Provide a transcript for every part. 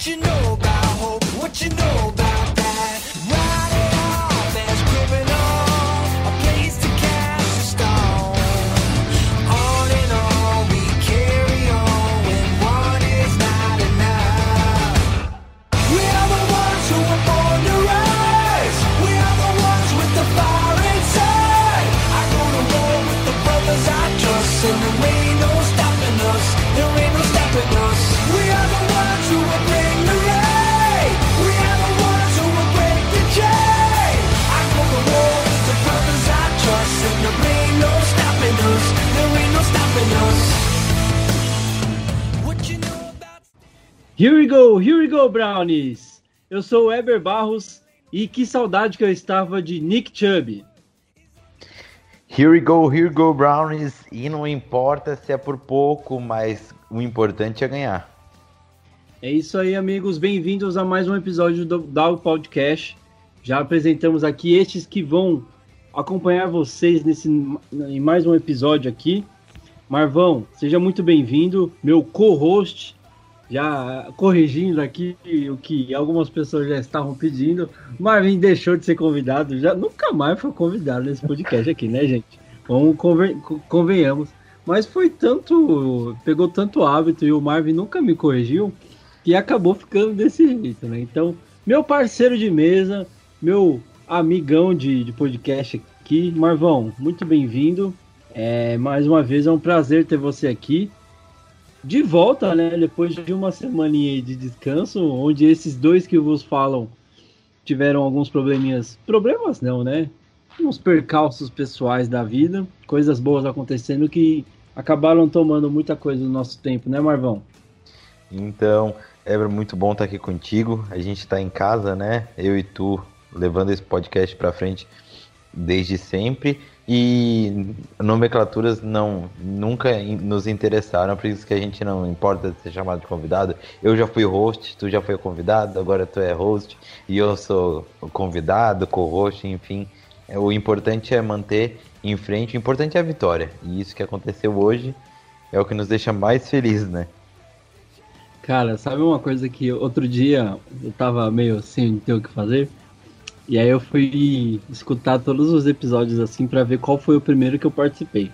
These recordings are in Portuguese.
What you know about hope? What you know about Here we go, here we go, Brownies! Eu sou o Eber Barros e que saudade que eu estava de Nick Chubb. Here we go, here we go, Brownies. E não importa se é por pouco, mas o importante é ganhar. É isso aí, amigos. Bem-vindos a mais um episódio do Dow Podcast. Já apresentamos aqui estes que vão acompanhar vocês nesse, em mais um episódio aqui. Marvão, seja muito bem-vindo, meu co-host. Já corrigindo aqui o que algumas pessoas já estavam pedindo. Marvin deixou de ser convidado, já nunca mais foi convidado nesse podcast aqui, né, gente? Vamos conven- convenhamos. Mas foi tanto. Pegou tanto hábito e o Marvin nunca me corrigiu que acabou ficando desse jeito, né? Então, meu parceiro de mesa, meu amigão de, de podcast aqui, Marvão, muito bem-vindo. É, mais uma vez é um prazer ter você aqui. De volta, né? Depois de uma semaninha de descanso, onde esses dois que vos falam tiveram alguns probleminhas. Problemas não, né? Uns percalços pessoais da vida, coisas boas acontecendo que acabaram tomando muita coisa do nosso tempo, né, Marvão? Então, é muito bom estar aqui contigo. A gente está em casa, né? Eu e tu levando esse podcast para frente desde sempre. E nomenclaturas não nunca nos interessaram, por isso que a gente não importa ser chamado de convidado. Eu já fui host, tu já foi convidado, agora tu é host e eu sou convidado, co-host, enfim. É, O importante é manter em frente, o importante é a vitória. E isso que aconteceu hoje é o que nos deixa mais felizes, né? Cara, sabe uma coisa que outro dia eu tava meio sem ter o que fazer? E aí eu fui escutar todos os episódios assim pra ver qual foi o primeiro que eu participei.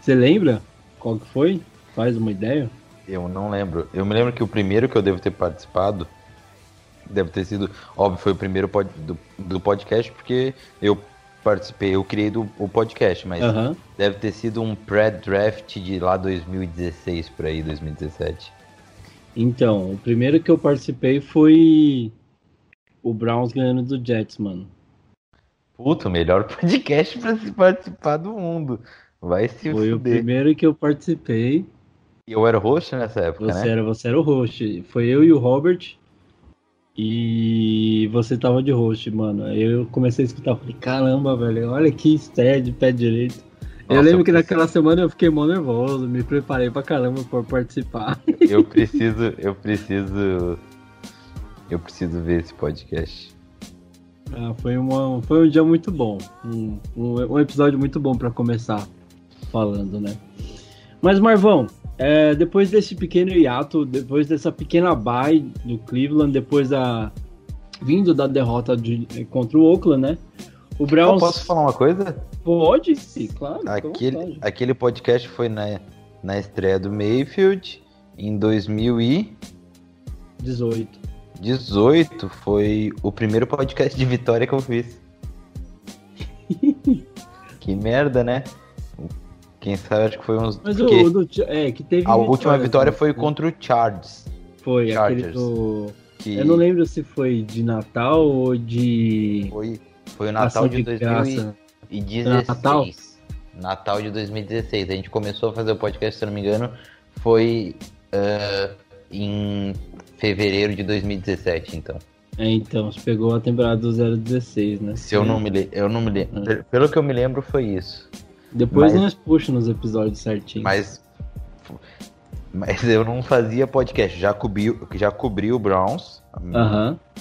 Você lembra qual que foi? Faz uma ideia? Eu não lembro. Eu me lembro que o primeiro que eu devo ter participado deve ter sido, óbvio, foi o primeiro pod- do, do podcast, porque eu participei, eu criei do, o podcast, mas deve ter sido um pré-draft de lá 2016 por aí, 2017. Então, o primeiro que eu participei foi o Browns ganhando do Jets, mano. Puta, o melhor podcast pra se participar do mundo. Vai se Foi o fuder. primeiro que eu participei. E eu era host nessa época, Você né? era, você era o host. Foi eu e o Robert. E você tava de host, mano. Aí eu comecei a escutar, falei, caramba, velho, olha que estreia de pé direito. eu Nossa, lembro eu que preciso- naquela semana eu fiquei mó nervoso, me preparei pra caramba pra participar. Eu preciso, eu preciso, eu preciso ver esse podcast. Ah, foi, uma, foi um dia muito bom. Um, um, um episódio muito bom pra começar falando, né? Mas, Marvão, é, depois desse pequeno hiato, depois dessa pequena bye do Cleveland, depois da. vindo da derrota de, contra o Oakland, né? O Eu Browns. posso falar uma coisa? Pode, sim, claro. Aquele, aquele podcast foi na, na estreia do Mayfield em 2018. 18. Foi o primeiro podcast de vitória que eu fiz. que merda, né? Quem sabe acho que foi uns. Mas porque o do, é, que teve. a última vitórias, vitória né? foi contra o Chargers. Foi, aquele Chargers. do. Que Eu não lembro se foi de Natal ou de. Foi, foi o Natal Ação de de graça. 2016. Natal? Natal de 2016. A gente começou a fazer o podcast, se não me engano, foi uh, em fevereiro de 2017, então. É, então, você pegou a temporada do 016, né? Se eu não me lembro, eu não me lembro. Pelo que eu me lembro, foi isso. Depois mas, nós puxamos nos episódios certinho. Mas mas eu não fazia podcast, já cobri, já cobri o Browns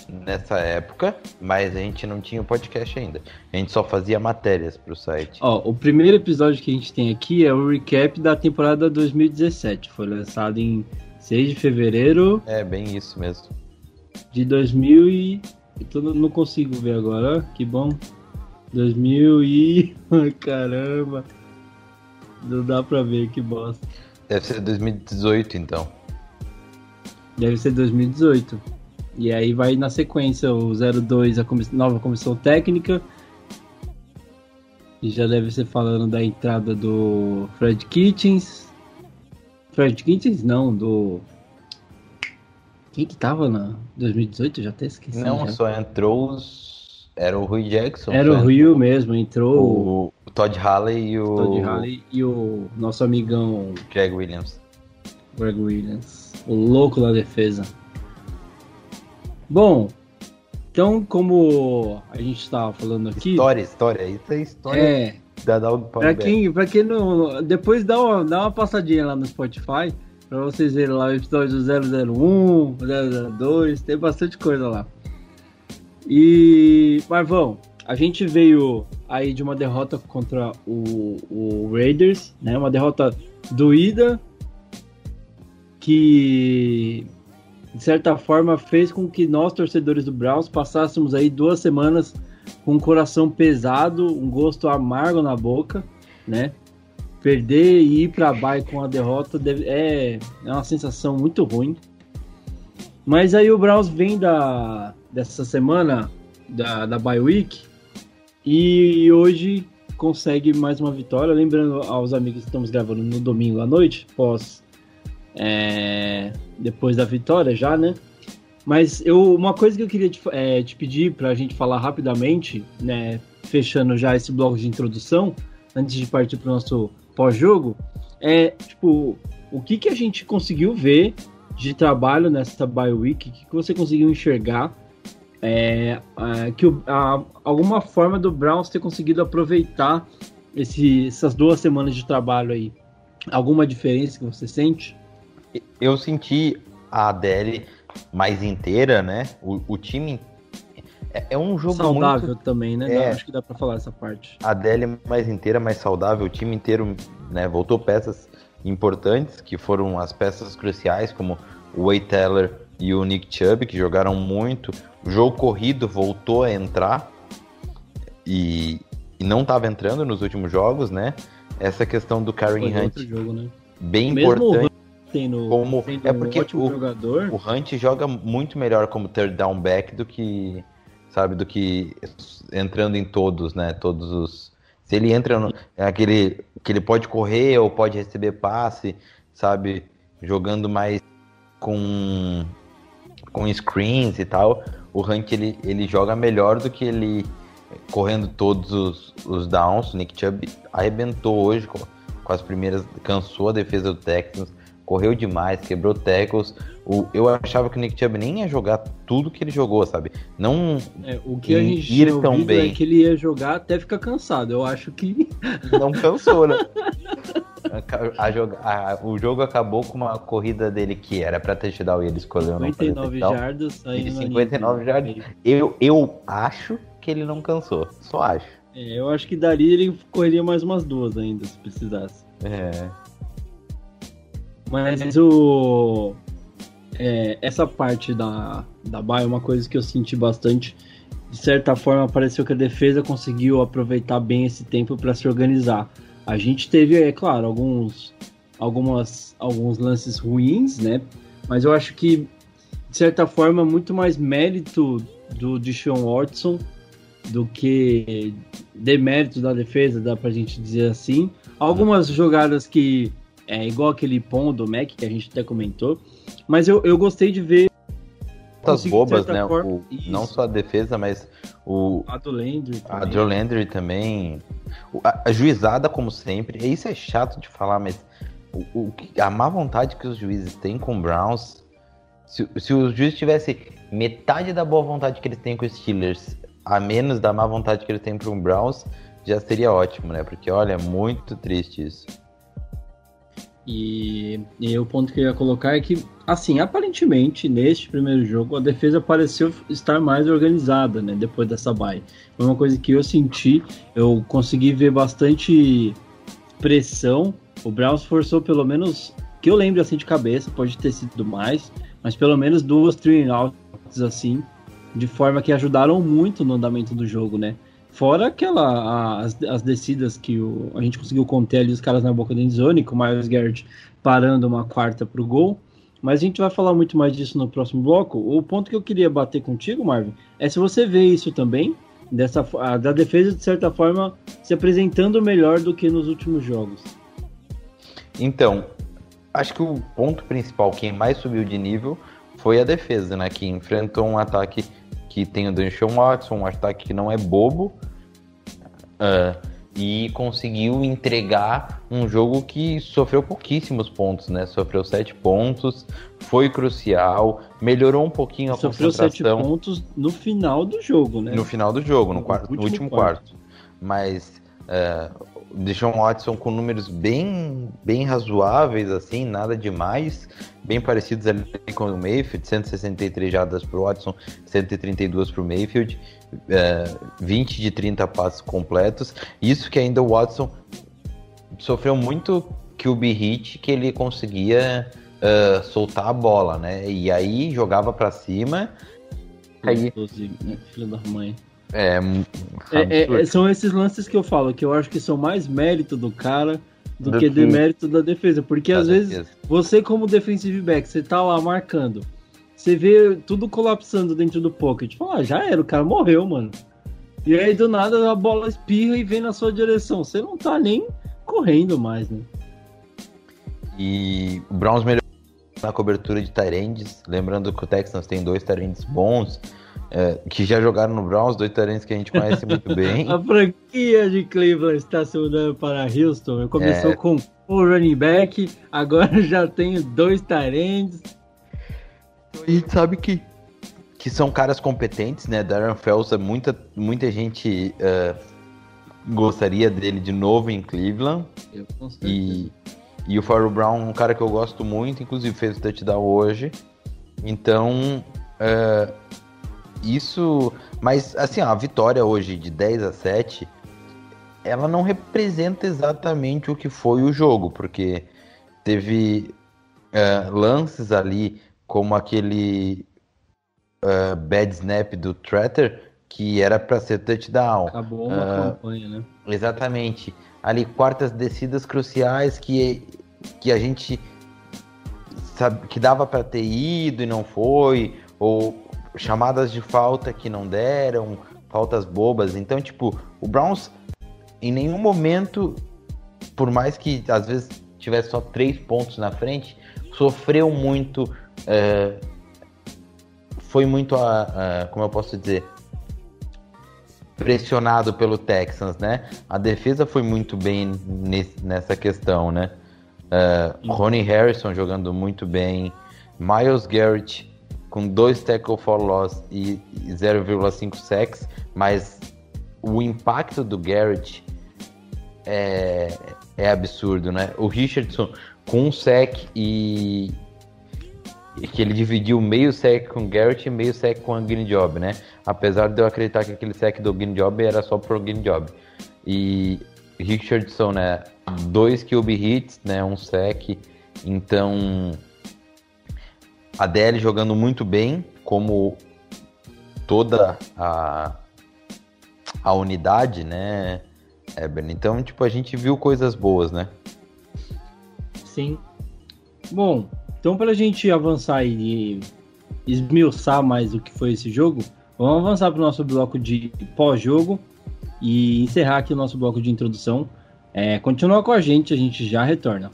nessa época, mas a gente não tinha o podcast ainda. A gente só fazia matérias pro site. Ó, o primeiro episódio que a gente tem aqui é o recap da temporada 2017. Foi lançado em 6 de fevereiro. É, bem isso mesmo. De 2000 e... Eu não consigo ver agora, que bom. 2000 e... Caramba. Não dá pra ver, que bosta. Deve ser 2018, então. Deve ser 2018. E aí vai na sequência o 02, a nova comissão técnica. E já deve ser falando da entrada do Fred Kitchens. Fred Kitchens não, do. Quem que tava na 2018? Já até esqueci. Não, já. só entrou os. Era o Rui Jackson. Era o Rui mesmo, entrou. O o Todd Halley e o. Todd Halley e o nosso amigão. Greg Williams. Greg Williams. O louco da defesa. Bom, então, como a gente estava falando aqui. História, história. Isso é história. É. Da Dog pra quem, pra quem não. Depois dá uma, dá uma passadinha lá no Spotify. Pra vocês verem lá o episódio 001, 002. Tem bastante coisa lá. E. Marvão, a gente veio aí de uma derrota contra o, o Raiders, né? Uma derrota doída que de certa forma fez com que nós torcedores do Browns passássemos aí duas semanas com um coração pesado, um gosto amargo na boca, né? Perder e ir para baixo com a derrota deve, é, é uma sensação muito ruim. Mas aí o Browns vem da dessa semana da, da bye week e hoje consegue mais uma vitória. Lembrando aos amigos que estamos gravando no domingo à noite, pós é, depois da vitória já, né? Mas eu, uma coisa que eu queria te, é, te pedir para a gente falar rapidamente, né? Fechando já esse bloco de introdução, antes de partir para o nosso pós-jogo, é tipo o que, que a gente conseguiu ver de trabalho nessa bye week, o que, que você conseguiu enxergar é, que a, alguma forma do Browns ter conseguido aproveitar esse, essas duas semanas de trabalho aí. Alguma diferença que você sente? Eu senti a Adele mais inteira, né? O, o time é, é, um jogo saudável muito... também, né? É, acho que dá para falar essa parte. A Adele mais inteira, mais saudável, o time inteiro, né? Voltou peças importantes que foram as peças cruciais, como o Way Teller e o Nick Chubb, que jogaram muito. O jogo corrido voltou a entrar e, e não estava entrando nos últimos jogos, né? Essa questão do Karen Hunt jogo, né? bem Mesmo importante. Tendo, como é porque um o, jogador. o Hunt joga muito melhor como third down back do que sabe do que entrando em todos, né? Todos os se ele entra no, é aquele que ele pode correr ou pode receber passe, sabe? Jogando mais com com screens e tal o Hunt ele, ele joga melhor do que ele correndo todos os, os downs. O Nick Chubb arrebentou hoje com, com as primeiras, cansou a defesa do Texans, correu demais, quebrou tackles. O, eu achava que o Nick Chubb nem ia jogar tudo que ele jogou, sabe? Não é, o que a gente ir tão é bem. É que ele ia jogar até ficar cansado. Eu acho que não cansou, né? A, a, a, o jogo acabou com uma corrida dele que era pra touchdown e ele escolheu 59 não jardas saindo 59 jardas. Eu, eu acho que ele não cansou. Só acho. É, eu acho que daria ele correria mais umas duas ainda, se precisasse. É. Mas o. É, essa parte da, da Bay é uma coisa que eu senti bastante. De certa forma, pareceu que a defesa conseguiu aproveitar bem esse tempo para se organizar. A gente teve, é claro, alguns, algumas, alguns lances ruins, né? Mas eu acho que, de certa forma, muito mais mérito do Deshaun Watson do que demérito da defesa, dá pra gente dizer assim. Algumas jogadas que é igual aquele pom do Mac que a gente até comentou, mas eu, eu gostei de ver de bobas, né? O- não só a defesa, mas o, A do Landry. a também. Joe Landry também. A, a juizada, como sempre. Isso é chato de falar, mas o, o a má vontade que os juízes têm com o Browns. Se, se os juízes tivessem metade da boa vontade que eles têm com os Steelers, a menos da má vontade que eles têm com o Browns, já seria ótimo, né? Porque, olha, é muito triste isso. E, e o ponto que eu ia colocar é que, assim, aparentemente, neste primeiro jogo, a defesa pareceu estar mais organizada, né? Depois dessa bye. Foi uma coisa que eu senti, eu consegui ver bastante pressão. O Browns forçou pelo menos, que eu lembro assim de cabeça, pode ter sido mais, mas pelo menos duas three outs assim, de forma que ajudaram muito no andamento do jogo, né? Fora aquela, a- as, as descidas que o- a gente conseguiu conter ali os caras na boca da endzone, com o Miles Garrett parando uma quarta pro gol. Mas a gente vai falar muito mais disso no próximo bloco. O ponto que eu queria bater contigo, Marvin, é se você vê isso também, dessa, a- da defesa, de certa forma, se apresentando melhor do que nos últimos jogos. Então, acho que o ponto principal, quem mais subiu de nível, foi a defesa, né? Que enfrentou um ataque que tem o Deshaun Watson, um ataque que não é bobo, ah, e conseguiu entregar um jogo que sofreu pouquíssimos pontos, né? Sofreu sete pontos, foi crucial, melhorou um pouquinho a Sofreu sete concentração pontos no final do jogo, né? no final do jogo, no, No quarto, no último último quarto. Mas é, Deshaun Watson com números bem, bem razoáveis, assim, nada demais, bem parecidos ali com o Mayfield, 163 jardas pro Watson, 132 pro Mayfield, é, 20 de 30 passes completos. Isso que ainda o Watson sofreu muito QB hit que ele conseguia é, soltar a bola, né? E aí jogava para cima. Aí, né? Filho da mãe. É, um É, é, absurdo. são esses lances que eu falo, que eu acho que são mais mérito do cara do, Do que que- demérito da defesa. Porque Da às vezes defesa. você, como defensive back, você tá lá marcando, você vê tudo colapsando dentro do pocket. Fala, ah, já era, o cara morreu, mano. E aí do nada a bola espirra e vem na sua direção. Você não tá nem correndo mais, né? E o Browns melhorou na cobertura de Tyrands. Lembrando que o Texans tem dois Tyrands bons, é, que já jogaram no Browns, dois Tyrands que a gente conhece muito bem. A franquia de Cleveland está se mudando para Houston. Começou É. com o running back, agora já tem dois Tyrands. A gente sabe que, que são caras competentes, né? Darren Felsa, muita, muita gente é, gostaria dele de novo em Cleveland. Eu, com certeza. E, e o Farrell Brown, um cara que eu gosto muito, inclusive fez o touchdown hoje. Então, é, isso. Mas, assim, a vitória hoje de 10 a 7, ela não representa exatamente o que foi o jogo, porque teve é, lances ali, como aquele é, bad snap do Tretter, que era para ser touchdown. Acabou uma Ah, campanha, né? Exatamente. Ali, quartas descidas cruciais que, que a gente sabe que dava para ter ido e não foi, ou chamadas de falta que não deram, faltas bobas. Então, tipo, o Browns em nenhum momento, por mais que às vezes tivesse só três pontos na frente, sofreu muito. é, foi muito a, a- como eu posso dizer pressionado pelo Texans, né? A defesa foi muito bem nesse- nessa questão, né? É, Ronnie Harrison jogando muito bem, Miles Garrett com dois tackle for loss e e 0,5 sacks, mas o impacto do Garrett é, é absurdo, né? O Richardson com um sack e, e que ele dividiu meio sec com o Garrett e meio sec com o Green Job, né? Apesar de eu acreditar que aquele sec do Green Job era só pro Green Job. E Richardson, né? Dois QB hits, né? Um sec. Então, a DL jogando muito bem, como toda a, a unidade, né? Eber? Então, tipo, a gente viu coisas boas, né? Sim. Bom, então para a gente avançar e esmiuçar mais o que foi esse jogo, vamos avançar para o nosso bloco de pós-jogo e encerrar aqui o nosso bloco de introdução. É, continua com a gente, a gente já retorna.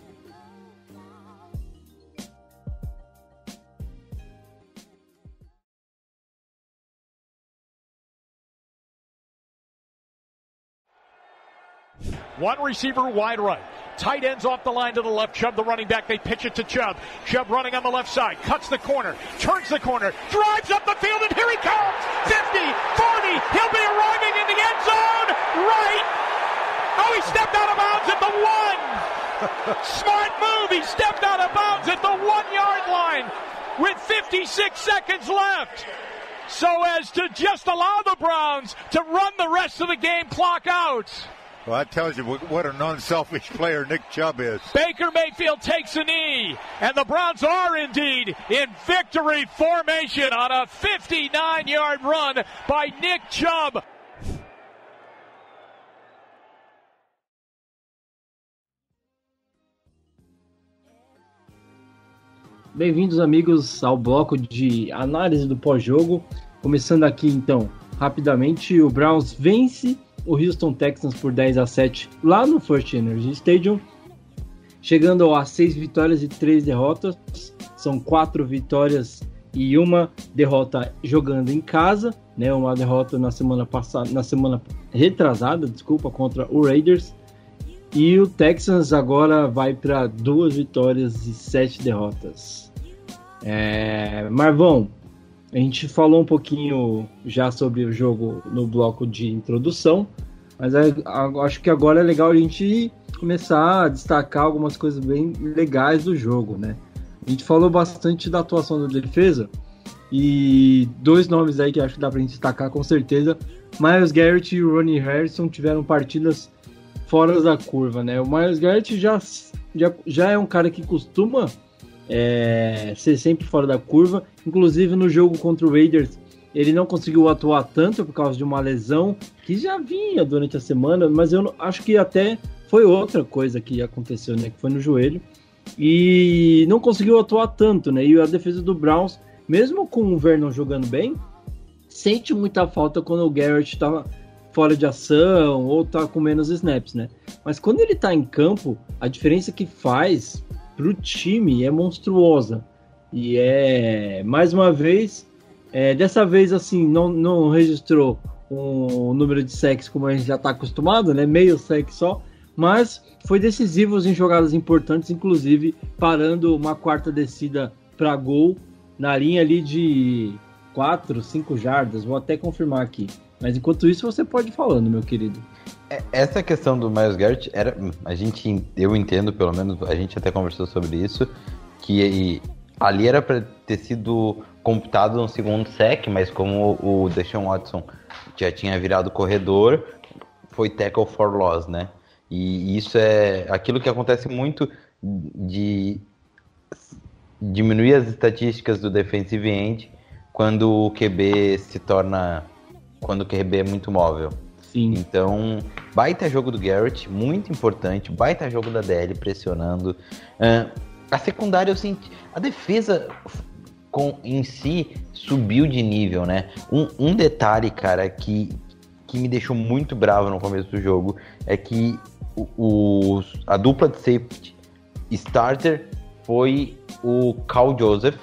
One receiver wide right. Tight ends off the line to the left. Chubb, the running back. They pitch it to Chubb. Chubb running on the left side. Cuts the corner. Turns the corner. Drives up the field, and here he comes. 50, 40. He'll be arriving in the end zone. Right. Oh, he stepped out of bounds at the one. Smart move. He stepped out of bounds at the one yard line with 56 seconds left. So as to just allow the Browns to run the rest of the game clock out. Well, that tells you what an unselfish player Nick Chubb is. Baker Mayfield takes a knee, and the Browns are indeed in victory formation on a 59 yard run by Nick Chubb. Bem-vindos, amigos, ao bloco de análise do pós-jogo. Começando aqui, então, rapidamente, o Browns vence o Houston Texans por 10 a 7 lá no First Energy Stadium, chegando a 6 vitórias e 3 derrotas. São 4 vitórias e uma derrota jogando em casa, né? Uma derrota na semana passada, na semana retrasada, desculpa, contra o Raiders. E o Texans agora vai para duas vitórias e sete derrotas. É... Marvão, a gente falou um pouquinho já sobre o jogo no bloco de introdução, mas é, acho que agora é legal a gente começar a destacar algumas coisas bem legais do jogo, né? A gente falou bastante da atuação da defesa e dois nomes aí que acho que dá pra gente destacar com certeza. Miles Garrett e Ronnie Harrison tiveram partidas fora da curva, né? O Miles Garrett já, já, já é um cara que costuma é, ser sempre fora da curva. Inclusive no jogo contra o Raiders, ele não conseguiu atuar tanto por causa de uma lesão que já vinha durante a semana, mas eu acho que até foi outra coisa que aconteceu, né? Que foi no joelho. E não conseguiu atuar tanto, né? E a defesa do Browns, mesmo com o Vernon jogando bem, sente muita falta quando o Garrett estava fora de ação ou tá com menos snaps, né? Mas quando ele tá em campo, a diferença que faz pro time é monstruosa. E é, mais uma vez, é, dessa vez assim, não, não registrou um número de sacks como a gente já está acostumado, né? Meio sack só, mas foi decisivo em jogadas importantes, inclusive parando uma quarta descida para gol na linha ali de 4, 5 jardas. Vou até confirmar aqui. Mas enquanto isso, você pode ir falando, meu querido. É, essa questão do Miles Garrett era. A gente, eu entendo, pelo menos, a gente até conversou sobre isso, que ali era para ter sido computado um segundo sec, mas como o Deshaun Watson já tinha virado corredor, foi tackle for loss, né? E isso é aquilo que acontece muito de diminuir as estatísticas do defensive end quando o QB se torna quando o QB é muito móvel. Sim. Então, baita jogo do Garrett, muito importante, baita jogo da DL pressionando. Uh, a secundária eu senti. A defesa com, em si subiu de nível, né? Um, um detalhe, cara, que, que me deixou muito bravo no começo do jogo é que o, o a dupla de safety starter foi o Cal Joseph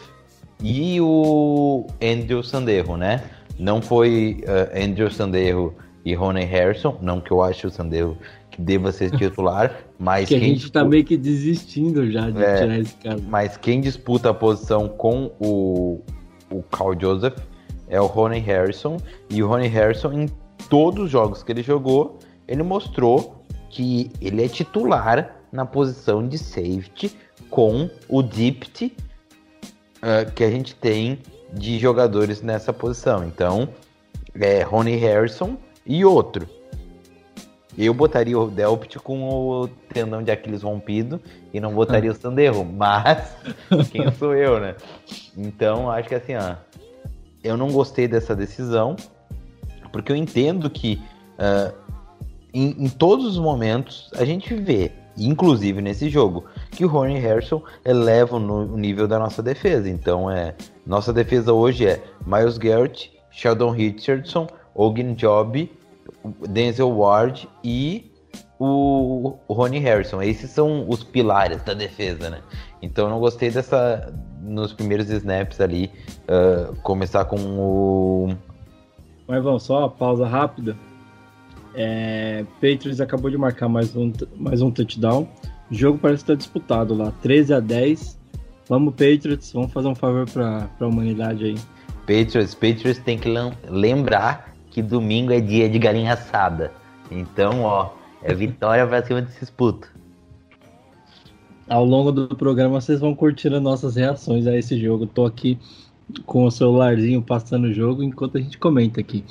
e o Andrew Sanderro, né? Não foi uh, Andrew Sanderro e Rony Harrison, não que eu ache o Sanderro que deva ser titular, mas que a gente disputa... tá meio que desistindo já de é, tirar esse cara. Mas quem disputa a posição com o, o Carl Joseph é o Rony Harrison, e o Rony Harrison, em todos os jogos que ele jogou, ele mostrou que ele é titular na posição de safety com o Dipt uh, que a gente tem de jogadores nessa posição. Então, é Rony Harrison e outro. Eu botaria o Delpt com o tendão de Aquiles rompido e não botaria o Sanderro, mas quem sou eu, né? Então, acho que assim, ó, eu não gostei dessa decisão, porque eu entendo que uh, em, em, todos os momentos a gente vê, inclusive nesse jogo, que o Rony Harrison eleva o nível da nossa defesa. Então, é nossa defesa hoje é Miles Garrett, Sheldon Richardson, Ogin Job Denzel Ward e o, o Ronnie Harrison. Esses são os pilares da defesa, né? Então eu não gostei dessa. Nos primeiros snaps ali, uh, começar com o. Mas vamos só uma pausa rápida. É, Patriots acabou de marcar mais um, mais um touchdown. O jogo parece estar disputado lá, 13 a 10. Vamos, Patriots, vamos fazer um favor para a humanidade aí. Patriots, Patriots tem que lem- lembrar que domingo é dia de galinha assada. Então, ó, é vitória pra cima desses putos. Ao longo do programa vocês vão curtindo as nossas reações a esse jogo. Tô aqui com o celularzinho passando o jogo enquanto a gente comenta aqui.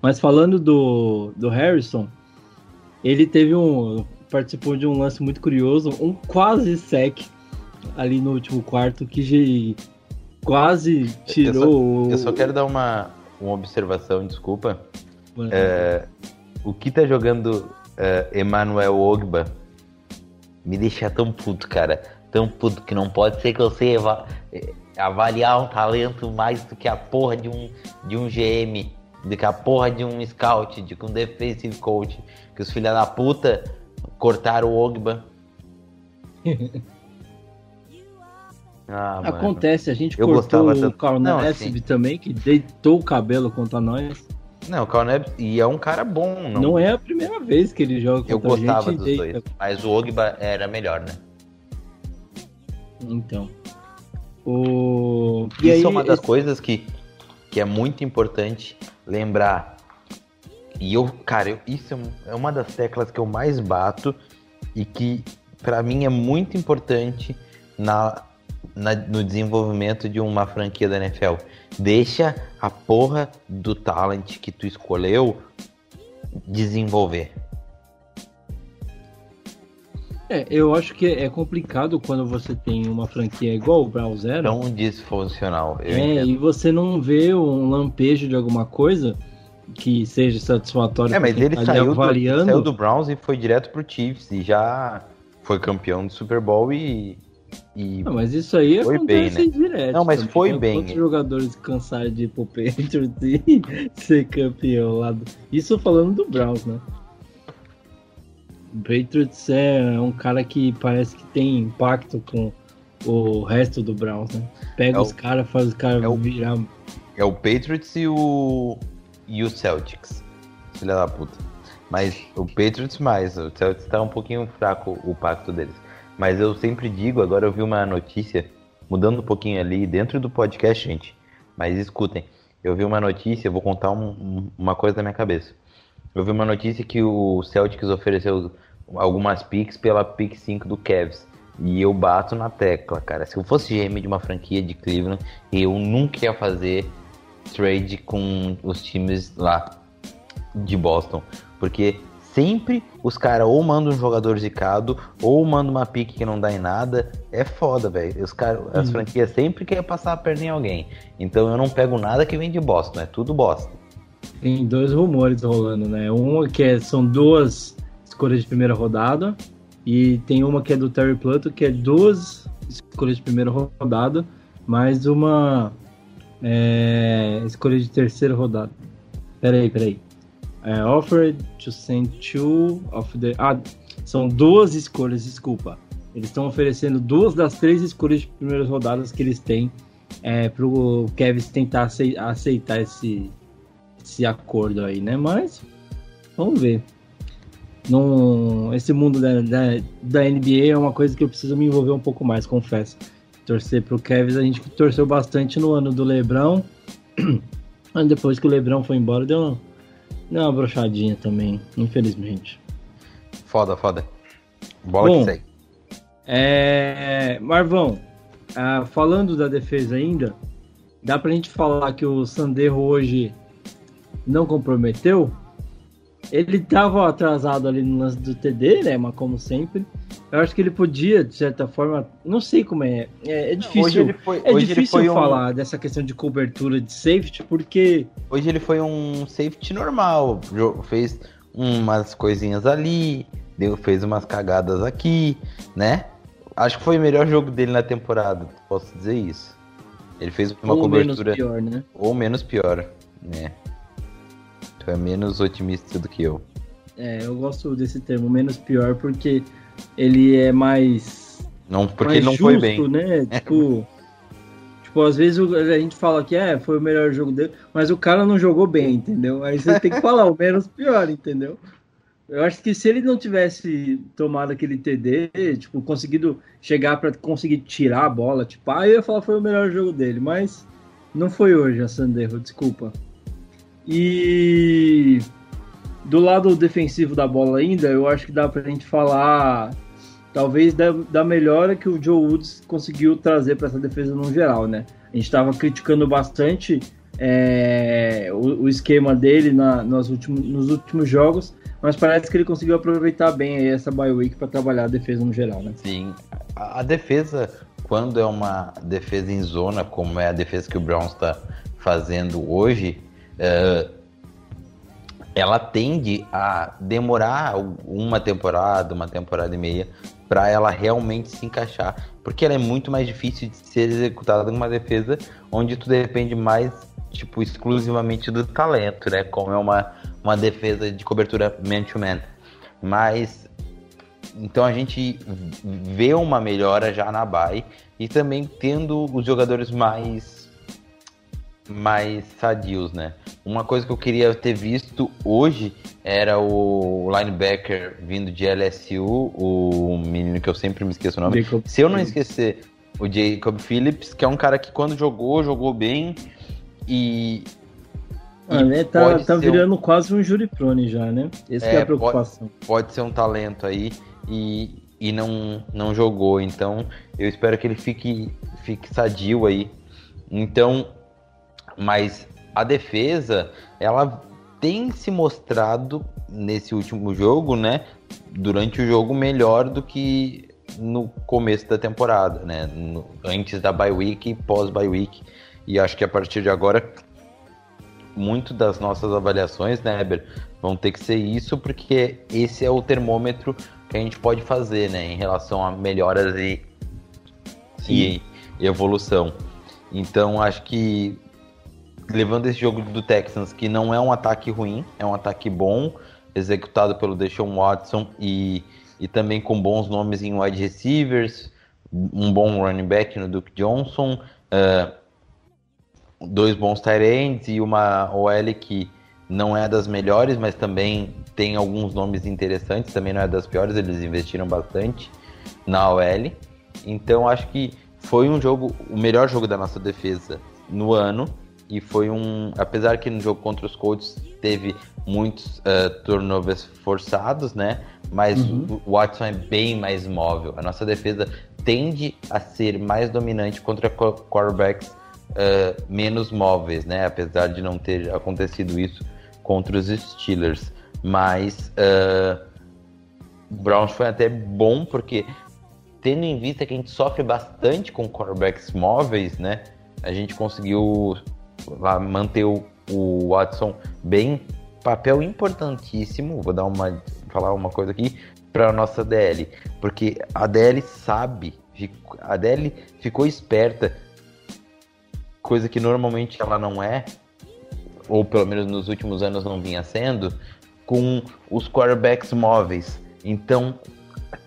Mas falando do, do Harrison, ele teve um. participou de um lance muito curioso, um quase sec ali no último quarto que quase tirou. Eu só quero dar uma, uma observação, desculpa. o... É, o que tá jogando é, Emmanuel Ogba me deixa tão puto, cara. Tão puto que não pode ser que eu sei é, avaliar um talento mais do que a porra de um, de um GM, do que a porra de um scout, de um defensive coach. Que os filha da puta cortaram o Ogba. Ah, mano. Acontece, a gente Eu cortou o tanto- Carl Não, assim- também, que deitou o cabelo contra nós. Não, o Calneb e é um cara bom, não. Não, é a primeira vez que ele joga Eu gostava dos e dois, deita. mas o Ogba era melhor, né? Então. O... Isso E aí, é uma das esse- coisas que, que é muito importante lembrar. E eu, cara, eu- isso é é uma das teclas que eu mais bato e que pra mim é muito importante na, na- no desenvolvimento de uma franquia da NFL. Deixa a porra do talent que tu escolheu desenvolver. É, eu acho que é complicado quando você tem uma franquia igual o Browns era. Tão disfuncional. É, entendo. e você não vê um lampejo de alguma coisa que seja satisfatório É, mas ele tá saiu do, avaliando. saiu do Browns e foi direto pro Chiefs e já foi campeão do Super Bowl e. e- Não, mas isso aí Foi acontece bem, direto. Não, mas também, foi né? bem. Quantos jogadores cansaram de ir pro Patriots e ser campeão lá do... Isso falando do Browns, né? O Patriots é um cara que parece que tem impacto com o resto do Browns, né? Pega É os caras, faz os caras é virar. É o Patriots e o. e o Celtics. Filha da puta. Mas o Patriots mais. O Celtics tá um pouquinho fraco o pacto deles. Mas eu sempre digo, agora eu vi uma notícia, mudando um pouquinho ali, dentro do podcast, gente. Mas escutem, eu vi uma notícia, vou contar um- uma coisa da minha cabeça. Eu vi uma notícia que o Celtics ofereceu algumas picks pela pick 5 do Cavs. E eu bato na tecla, cara. Se eu fosse GM de uma franquia de Cleveland, eu nunca ia fazer trade com os times lá de Boston. Porque sempre os caras ou mandam um jogador zicado, ou mandam uma pique que não dá em nada. É foda, velho. Os cara, As franquias sempre querem passar a perna em alguém. Então eu não pego nada que vem de Boston, é tudo Boston. Tem dois rumores rolando, né? Uma que é- são duas escolhas de primeira rodada. E tem uma que é do Terry Plato, que é duas escolhas de primeira rodada, mais uma é, escolha de terceira rodada. Peraí, peraí. É, offered to send two of the. Ah, são duas escolhas, desculpa. Eles estão oferecendo duas das três escolhas de primeiras rodadas que eles têm é, pro Kevin tentar acei- aceitar esse, esse acordo aí, né? Mas vamos ver. Não, esse mundo da, da, da NBA é uma coisa que eu preciso me envolver um pouco mais, confesso. Torcer pro Kevin, a gente torceu bastante no ano do Lebrão. Depois que o Lebrão foi embora, deu deu uma brochadinha também, infelizmente. Foda, foda. Bola Bom, que segue. É, Marvão, ah, falando da defesa ainda, dá pra gente falar que o Sanderro hoje não comprometeu? Ele tava atrasado ali no lance do TD, né? Mas como sempre. Eu acho que ele podia, de certa forma. Não sei como é. É, é difícil. Hoje ele foi, é hoje ele difícil foi um- falar dessa questão de cobertura de safety, porque Hoje ele foi um safety normal, fez umas coisinhas ali, deu, fez umas cagadas aqui, né? Acho que foi o melhor jogo dele na temporada, posso dizer isso. Ele fez uma ou menos cobertura pior, né? ou menos pior, né? Tu é menos otimista do que eu. É, eu gosto desse termo, menos pior, porque ele é mais. Não, porque mais ele não foi justo, bem. né? Tipo, tipo, às vezes a gente fala que é, foi o melhor jogo dele, mas o cara não jogou bem, entendeu? Aí você tem que falar o menos pior, entendeu? Eu acho que se ele não tivesse tomado aquele TD, tipo, conseguido chegar para conseguir tirar a bola, tipo, ah, eu ia falar que foi o melhor jogo dele, mas não foi hoje a Sandero, desculpa. E do lado defensivo da bola ainda, eu acho que dá pra gente falar talvez da, da melhora que o Joe Woods conseguiu trazer para essa defesa no geral, né? A gente estava criticando bastante é, o, o, esquema dele na, nos, últimos, nos últimos jogos, mas parece que ele conseguiu aproveitar bem essa bye week para trabalhar a defesa no geral, né? Sim, a, a, defesa, quando é uma defesa em zona, como é a defesa que o Browns está fazendo hoje, é, ela tende a demorar uma temporada, uma temporada e meia para ela realmente se encaixar, porque ela é muito mais difícil de ser executada numa defesa onde tu depende mais tipo exclusivamente do talento, né? Como é uma, uma defesa de cobertura man-to-man. Mas então a gente vê uma melhora já na bye e também tendo os jogadores mais mais sadios, né? Uma coisa que eu queria ter visto hoje era o linebacker vindo de LSU, o menino que eu sempre me esqueço o nome. Jacob Se eu não esquecer, o Jacob Phillips, que é um cara que quando jogou, jogou bem e. Ah, né? Tá, tá virando um... quase um juriprone já, né? Essa é, é a preocupação. Pode, pode ser um talento aí e, e não, não jogou. Então, eu espero que ele fique, fique sadio aí. Então, mas a defesa, ela tem se mostrado nesse último jogo, né? Durante o jogo melhor do que no começo da temporada, né? No, antes da bye week e pós bye week. E acho que a partir de agora muito das nossas avaliações, né, Heber, vão ter que ser isso porque esse é o termômetro que a gente pode fazer, né, em relação a melhoras e, e, e evolução. Então acho que levando esse jogo do Texans, que não é um ataque ruim, é um ataque bom, executado pelo Deshaun Watson e, e também com bons nomes em wide receivers, um bom running back no Duke Johnson, uh, dois bons tight ends e uma OL que não é das melhores, mas também tem alguns nomes interessantes, também não é das piores, eles investiram bastante na OL. Então acho que foi um jogo, o melhor jogo da nossa defesa no ano e foi um. Apesar que no jogo contra os Colts teve muitos uh, turnovers forçados, né? Mas uhum. o Watson é bem mais móvel. A nossa defesa tende a ser mais dominante contra quarterbacks uh, menos móveis, né? Apesar de não ter acontecido isso contra os Steelers. Mas uh, o Browns foi até bom porque, tendo em vista que a gente sofre bastante com quarterbacks móveis, né? A gente conseguiu manter o, o Watson bem. Papel importantíssimo, vou dar uma falar uma coisa aqui para nossa DL, porque a DL sabe, a DL ficou esperta, coisa que normalmente ela não é, ou pelo menos nos últimos anos não vinha sendo, com os quarterbacks móveis. Então,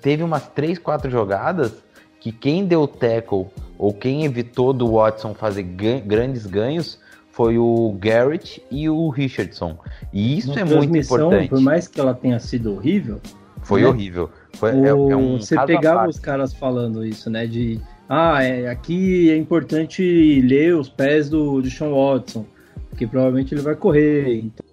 teve umas 3, 4 jogadas que quem deu tackle ou quem evitou do Watson fazer grandes ganhos foi o Garrett e o Richardson. E isso Na é muito importante. Por mais que ela tenha sido horrível. Foi né? horrível. Foi, o... é, é um Você pegava os caras falando isso, né? De ah, é, aqui é importante ler os pés do de Sean Watson, porque provavelmente ele vai correr. Então,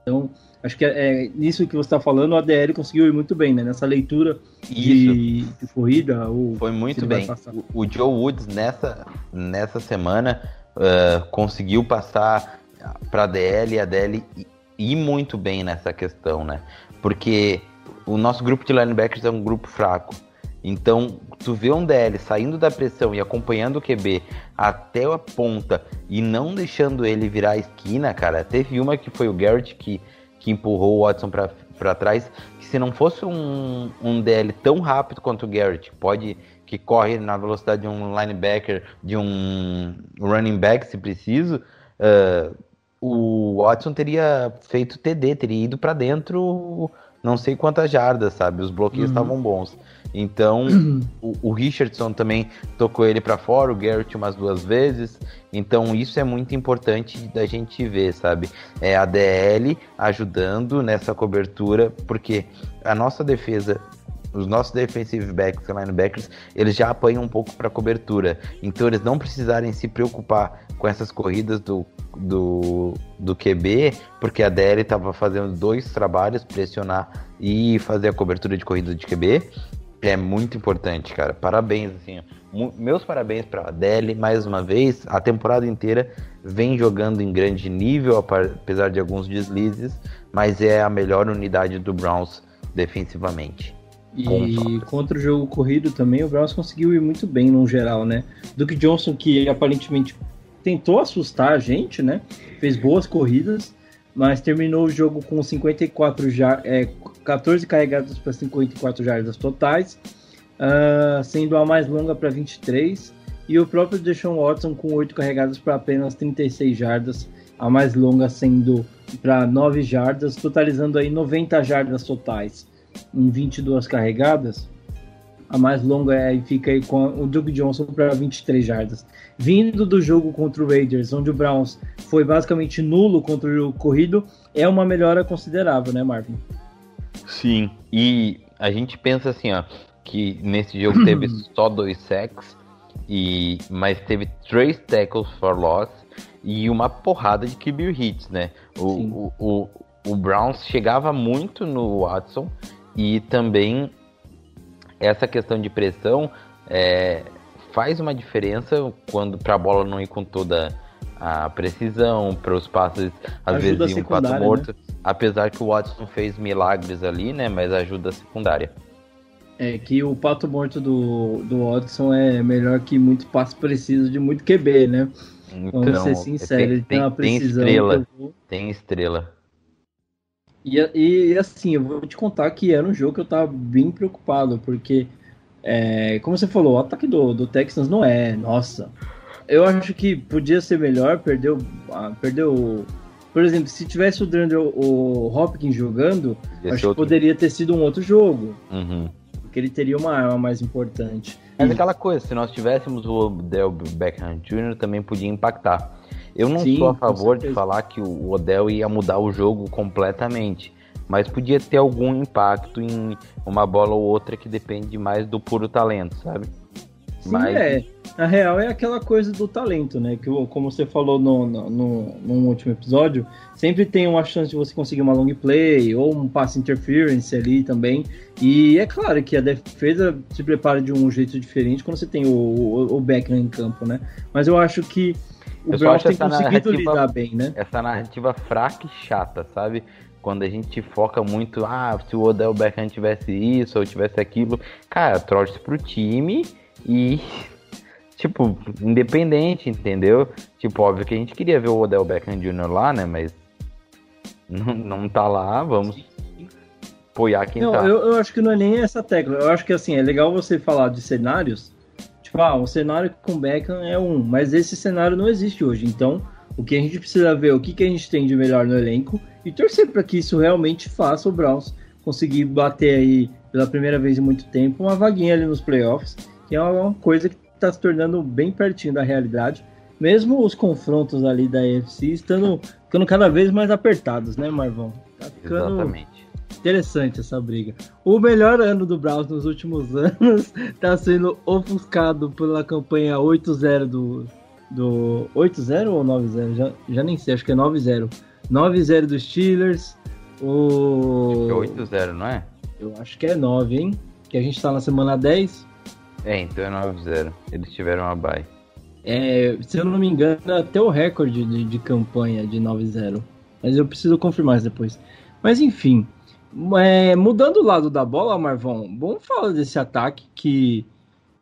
então acho que é, é nisso que você está falando, o ADL conseguiu ir muito bem, né? Nessa leitura de, de, corrida. Foi muito bem. O, o Joe Woods nessa, nessa semana uh, conseguiu passar para a DL e a DL ir muito bem nessa questão, né? Porque o nosso grupo de linebackers é um grupo fraco. Então, tu vê um DL saindo da pressão e acompanhando o QB até a ponta e não deixando ele virar a esquina, cara. Teve uma que foi o Garrett que, que empurrou o Watson para trás. Que se não fosse um, um DL tão rápido quanto o Garrett, pode que corre na velocidade de um linebacker, de um running back, se preciso, uh, o Watson teria feito TD, teria ido para dentro não sei quantas jardas, sabe? Os bloqueios estavam bons. Então, o, o Richardson também tocou ele para fora, o Garrett umas duas vezes. Então, isso é muito importante da gente ver, sabe? É a DL ajudando nessa cobertura, porque a nossa defesa os nossos defensive backs e linebackers, eles já apanham um pouco para cobertura. Então eles não precisarem se preocupar com essas corridas do, do, do QB, porque a DL estava fazendo dois trabalhos, pressionar e fazer a cobertura de corrida de QB. É muito importante, cara. Parabéns, assim. Meus parabéns para a DL mais uma vez. A temporada inteira vem jogando em grande nível, apesar de alguns deslizes, mas é a melhor unidade do Browns defensivamente. E contra o jogo corrido também, o Browns conseguiu ir muito bem no geral, né? Duke Johnson, que aparentemente tentou assustar a gente, né? Fez boas corridas, mas terminou o jogo com 54 já, é, 14 carregadas para 54 jardas totais, uh, sendo a mais longa para 23, e o próprio Deshaun Watson com 8 carregadas para apenas 36 jardas, a mais longa sendo para 9 jardas, totalizando aí 90 jardas totais em 22 carregadas. A mais longa é, fica aí com o Duke Johnson para 23 jardas. Vindo do jogo contra o Raiders, onde o Browns foi basicamente nulo contra o corrido, é uma melhora considerável, né, Marvin? Sim, e a gente pensa assim, ó, que nesse jogo teve só dois sacks, e, mas teve três tackles for loss e uma porrada de QB hits, né? O, o, o, o Browns chegava muito no Watson e também essa questão de pressão é, faz uma diferença quando para a bola não ir com toda a precisão, para os passes às ajuda vezes iam quatro mortos. Né? Apesar que o Watson fez milagres ali, né? Mas ajuda a secundária. É que o pato morto do, do Watson é melhor que muito passe preciso de muito QB, né? Então, Vamos ser sinceros, tem, ele tem, uma precisão. Tem estrela, vou... tem estrela. E, e assim, eu vou te contar que era um jogo que eu tava bem preocupado, porque, é, como você falou, o ataque do, do Texans não é, nossa. Eu acho que podia ser melhor, perdeu, perdeu por exemplo, se tivesse o Dandre o Hopkins jogando, Esse acho outro. que poderia ter sido um outro jogo. Uhum. Porque ele teria uma arma mais importante. Mas e... aquela coisa, se nós tivéssemos o Odell Beckham Jr., também podia impactar. Eu não Sim, sou a favor de falar que o Odell ia mudar o jogo completamente, mas podia ter algum impacto em uma bola ou outra que depende mais do puro talento, sabe? Sim, mas... é. Na real é aquela coisa do talento, né? Que como você falou no, no, no, no, último episódio, sempre tem uma chance de você conseguir uma long play ou um pass interference ali também. E é claro que a defesa se prepara de um jeito diferente quando você tem o, o, o Beckham em campo, né? Mas eu acho que o Browns tem conseguido lidar bem, né? Essa narrativa fraca e chata, sabe? Quando a gente foca muito, ah, se o Odell Beckham tivesse isso ou tivesse aquilo, cara, torce pro time e tipo, independente, entendeu? Tipo, óbvio que a gente queria ver o Odell Beckham Jr. lá, né? Mas não, não tá lá, vamos apoiar quem não, tá. Eu, eu acho que não é nem essa tecla. Eu acho que assim, é legal você falar de cenários Tipo, ah, o cenário com Beckham é um, mas esse cenário não existe hoje. Então, o que a gente precisa ver, o que, que a gente tem de melhor no elenco e torcer para que isso realmente faça o Browns conseguir bater aí pela primeira vez em muito tempo uma vaguinha ali nos playoffs, que é uma coisa que está se tornando bem pertinho da realidade. Mesmo os confrontos ali da AFC estando ficando cada vez mais apertados, né, Marvão? Tá ficando Exatamente Interessante essa briga. O melhor ano do Browns nos últimos anos está sendo ofuscado pela campanha 8-0 do. do 8-0 ou 9-0? Já, já nem sei, acho que é 9-0. 9-0 dos Steelers. O... Acho que é 8-0, não é? Eu acho que é 9, hein? Que a gente tá na semana 10. É, então é 9-0. Eles tiveram uma bye. É, se eu não me engano, até o recorde de, de campanha de 9-0. Mas eu preciso confirmar isso depois. Mas enfim, é, mudando o lado da bola, Marvão, vamos falar desse ataque que,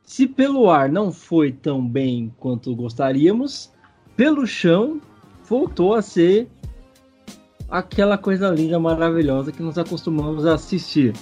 se pelo ar não foi tão bem quanto gostaríamos, pelo chão voltou a ser aquela coisa linda, maravilhosa que nos acostumamos a assistir.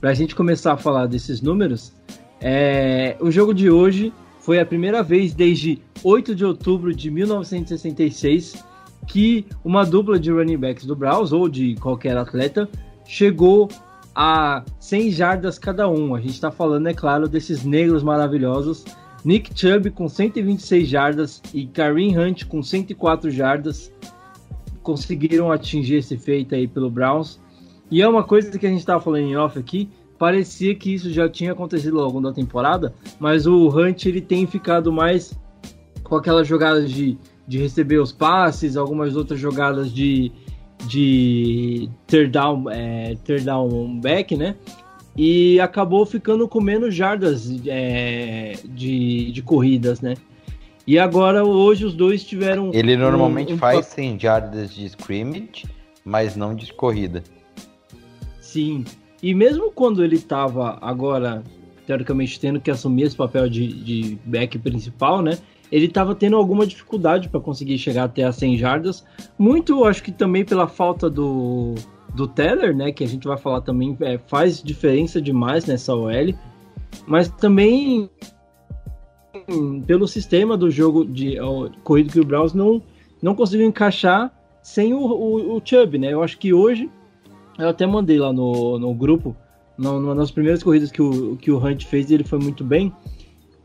Para a gente começar a falar desses números, é, o jogo de hoje foi a primeira vez desde 8 de outubro de 1966 que uma dupla de running backs do Browns ou de qualquer atleta chegou a 100 jardas cada um. A gente está falando, é claro, desses negros maravilhosos. Nick Chubb com 126 jardas e Kareem Hunt com 104 jardas conseguiram atingir esse feito aí pelo Browns. E é uma coisa que a gente estava falando em off aqui, parecia que isso já tinha acontecido ao longo da temporada, mas o Hunt ele tem ficado mais com aquelas jogadas de, de receber os passes, algumas outras jogadas de, de ter down, é, ter down back, né? E acabou ficando com menos jardas é, de, de corridas, né? E agora, hoje, os dois tiveram. Ele normalmente um, um... faz 100 jardas de scrimmage, mas não de corrida. Sim. E mesmo quando ele estava agora, teoricamente, tendo que assumir esse papel de, de back principal, né? Ele estava tendo alguma dificuldade para conseguir chegar até as 100 jardas. Muito, acho que também pela falta do, do Teller, né? Que a gente vai falar também, é, faz diferença demais nessa OL. Mas também pelo sistema do jogo de ó, que o Browns não, não conseguiu encaixar sem o, o, o Chubb, né? Eu acho que hoje, eu até mandei lá no, no grupo, numa das primeiras corridas que o, que o Hunt fez, ele foi muito bem.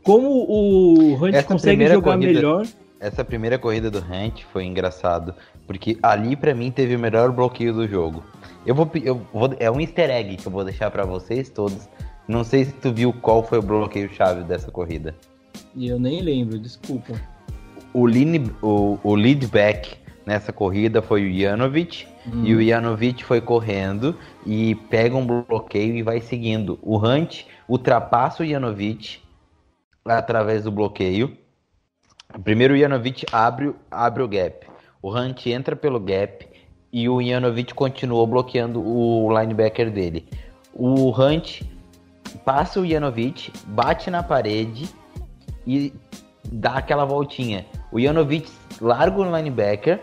Como o Hunt consegue jogar corrida, melhor. Essa primeira corrida do Hunt foi engraçado, porque ali para mim teve o melhor bloqueio do jogo. Eu vou, eu vou, é um easter egg que eu vou deixar para vocês todos. Não sei se tu viu qual foi o bloqueio chave dessa corrida. E eu nem lembro, desculpa. O, lead, o, o lead back nessa corrida foi o Janovic. Hum. E o Janovic foi correndo e pega um bloqueio e vai seguindo. O Hunt ultrapassa o Janovic através do bloqueio. Primeiro o Janovic abre, abre o gap. O Hunt entra pelo gap e o Janovic continuou bloqueando o linebacker dele. O Hunt passa o Janovic, bate na parede e dá aquela voltinha. O Janovic larga o linebacker,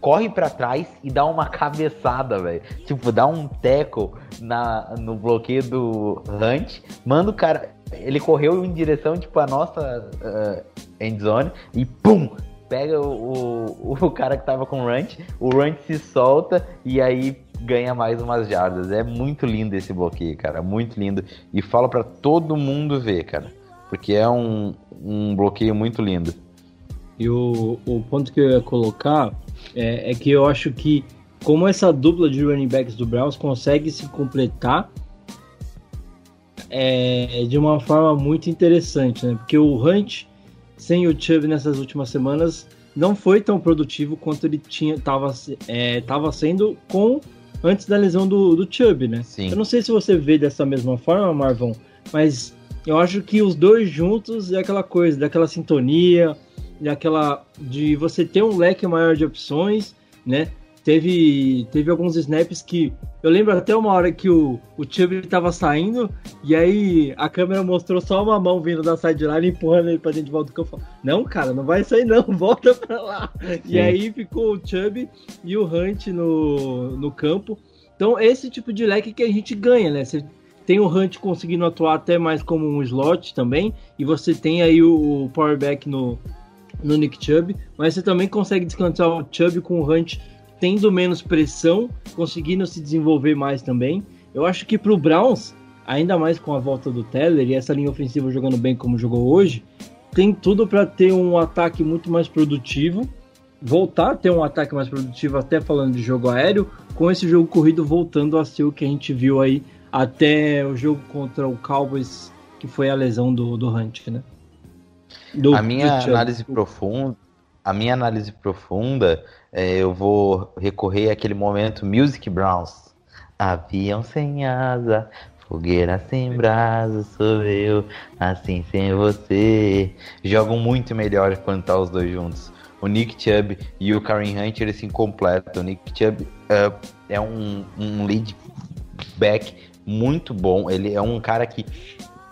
corre para trás e dá uma cabeçada, velho. Tipo, dá um tackle na, no bloqueio do Hunt, manda o cara. Ele correu em direção, tipo, a nossa uh, endzone e pum! Pega o, o, o, cara que tava com o Runt, o Runt se solta e aí ganha mais umas jardas. É muito lindo esse bloqueio, cara. Muito lindo. E fala para todo mundo ver, cara porque é um, um bloqueio muito lindo. E o, o ponto que eu ia colocar é, é que eu acho que como essa dupla de running backs do Browns consegue se completar é, de uma forma muito interessante, né? Porque o Hunt sem o Chubb nessas últimas semanas não foi tão produtivo quanto ele tinha estava é, tava sendo com antes da lesão do, do Chubb, né? Sim. Eu não sei se você vê dessa mesma forma, Marvão, mas eu acho que os dois juntos é aquela coisa, daquela sintonia, daquela de você ter um leque maior de opções, né? Teve, teve alguns snaps que. Eu lembro até uma hora que o, o Chubb tava saindo, e aí a câmera mostrou só uma mão vindo da sideline empurrando ele pra dentro de volta do campo. Não, cara, não vai sair não, volta pra lá. Sim. E aí ficou o Chubb e o Hunt no, no campo. Então, esse tipo de leque que a gente ganha, né? Você tem o Hunt conseguindo atuar até mais como um slot também. E você tem aí o, o powerback no, no Nick Chubb. Mas você também consegue descansar o Chubb com o Hunt tendo menos pressão, conseguindo se desenvolver mais também. Eu acho que para o Browns, ainda mais com a volta do Teller e essa linha ofensiva jogando bem como jogou hoje, tem tudo para ter um ataque muito mais produtivo, voltar a ter um ataque mais produtivo, até falando de jogo aéreo, com esse jogo corrido voltando a ser o que a gente viu aí até o jogo contra o Cowboys, que foi a lesão do, do Hunt, né? Do, a minha análise profunda, a minha análise profunda, é, eu vou recorrer àquele momento Music Browns. Avião sem asa, fogueira sem brasa, sou eu, assim sem você. Jogam muito melhor quando tá os dois juntos. O Nick Chubb e o Karen Hunt eles se completam. O Nick Chubb uh, é um, um lead back muito bom. Ele é um cara que,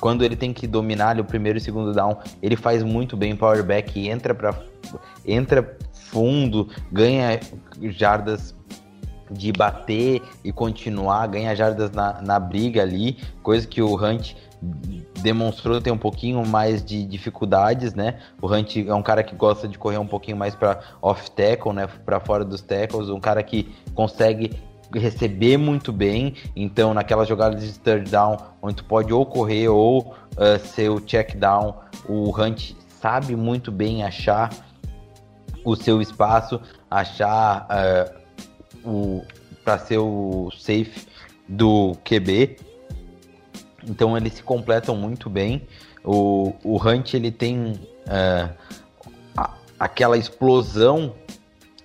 quando ele tem que dominar ali, o primeiro e o segundo down, ele faz muito bem power back, entra para entra fundo, ganha jardas de bater e continuar, ganha jardas na, na briga ali, coisa que o Hunt demonstrou ter um pouquinho mais de dificuldades, né? O Hunt é um cara que gosta de correr um pouquinho mais para off tackle, né? Para fora dos tackles, um cara que consegue receber muito bem. Então, naquelas jogadas de third down, onde tu pode ou correr ou uh, ser o check down, o Hunt sabe muito bem achar o seu espaço, achar uh, o para ser o safe do QB. Então eles se completam muito bem. O, o Hunt ele tem uh, a, aquela explosão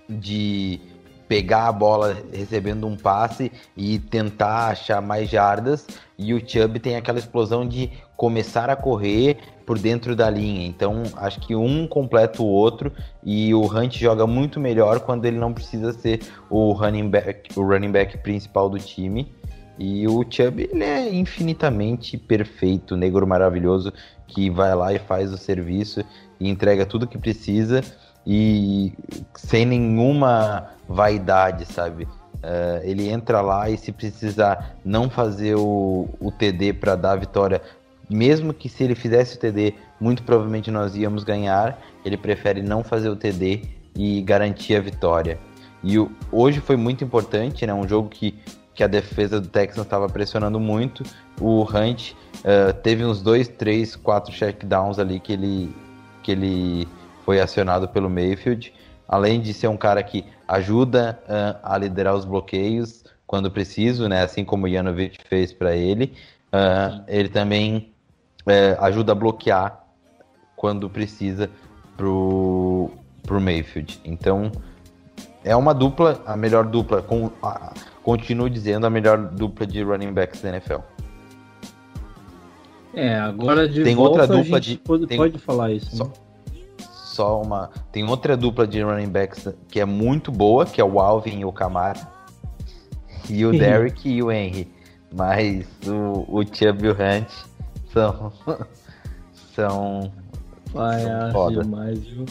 de pegar a bola recebendo um passe e tentar achar mais jardas. E o Chubb tem aquela explosão de começar a correr por dentro da linha. Então, acho que um completa o outro e o Hunt joga muito melhor quando ele não precisa ser o running back, o running back principal do time. E o Chubb, ele é infinitamente perfeito, negro maravilhoso que vai lá e faz o serviço e entrega tudo que precisa e sem nenhuma vaidade, sabe? Uh, ele entra lá e se precisar não fazer o, o TD para dar a vitória, mesmo que se ele fizesse o TD, muito provavelmente nós íamos ganhar, ele prefere não fazer o TD e garantir a vitória. E o, hoje foi muito importante, né? Um jogo que, que a defesa do Texans estava pressionando muito. O Hunt uh, teve uns dois, três, quatro checkdowns ali que ele, que ele foi acionado pelo Mayfield. Além de ser um cara que ajuda uh, a liderar os bloqueios quando preciso, né? Assim como o Janovic fez para ele. Uh, ele também uh, ajuda a bloquear quando precisa pro, pro Mayfield. Então é uma dupla, a melhor dupla, com, continuo dizendo, a melhor dupla de running backs da NFL. É, agora de tem volta outra dupla de pode, tem, pode falar isso. Só, né? só uma. Tem outra dupla de running backs que é muito boa, que é o Alvin e o Camara. E o Derrick e o Henry. Mas o, o Chubb e o Hunt são. são. Vai, são acho foda. demais, viu?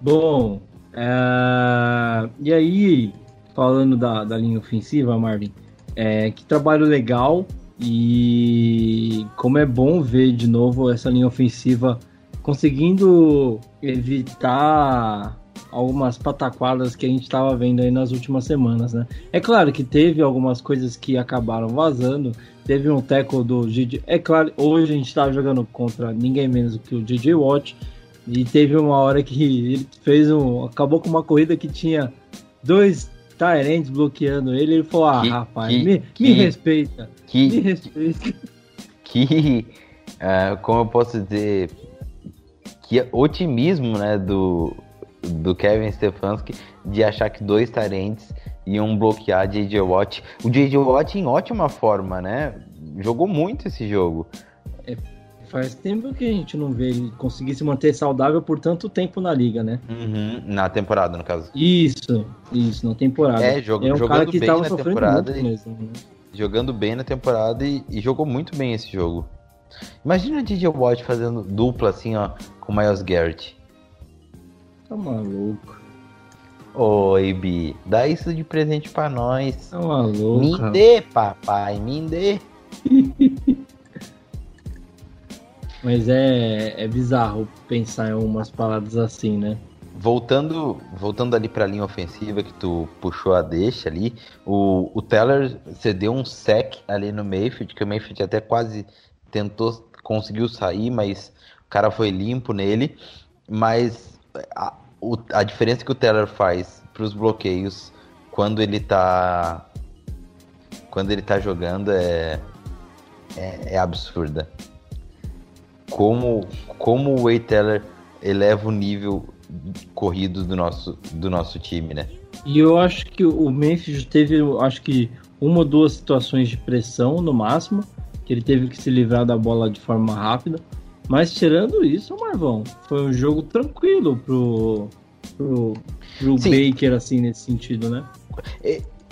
Bom, é, e aí, falando da, da linha ofensiva, Marvin, é, que trabalho legal e como é bom ver de novo essa linha ofensiva conseguindo evitar algumas pataquadas que a gente estava vendo aí nas últimas semanas, né? É claro que teve algumas coisas que acabaram vazando, teve um tackle do DJ, é claro, hoje a gente estava jogando contra ninguém menos do que o DJ Watt, e teve uma hora que ele fez um, acabou com uma corrida que tinha dois Tyrants bloqueando ele, ele falou, ah, Que- rapaz, que- me, que- me respeita, me respeita. que ah, como eu posso dizer, que otimismo, né, do, do Kevin Stefanski de achar que dois tarentes iam bloquear J.J. Watt. O J.J. Watt em ótima forma, né? Jogou muito esse jogo. Faz tempo que a gente não vê ele conseguir se manter saudável por tanto tempo na liga, né? Uhum, na temporada, no caso. Isso, isso, na temporada. É, jogo- é um cara jogando que bem na temporada e- mesmo, né? Jogando bem na temporada e, e jogou muito bem esse jogo. Imagina o J.J. Watt fazendo dupla assim, ó, com o Miles Garrett. Tá maluco. Oi, Bi, dá isso de presente pra nós. Tá maluco. Me dê, papai, me dê. Mas é, é bizarro pensar em umas paradas assim, né? Voltando, voltando ali pra linha ofensiva que tu puxou a deixa ali, o, o Teller cedeu um sec ali no Mayfield, que o Mayfield até quase tentou, conseguiu sair, mas o cara foi limpo nele. Mas a, o- a diferença que o Teller faz pros bloqueios quando ele tá. Quando ele tá jogando é, é, é absurda. Como, como o Way Teller eleva o nível corrido do nosso, do nosso time, né? E eu acho que o Memphis teve, acho que uma ou duas situações de pressão no máximo, que ele teve que se livrar da bola de forma rápida. Mas tirando isso, Marvão, foi um jogo tranquilo pro, pro, pro Sim. Baker, assim, nesse sentido, né?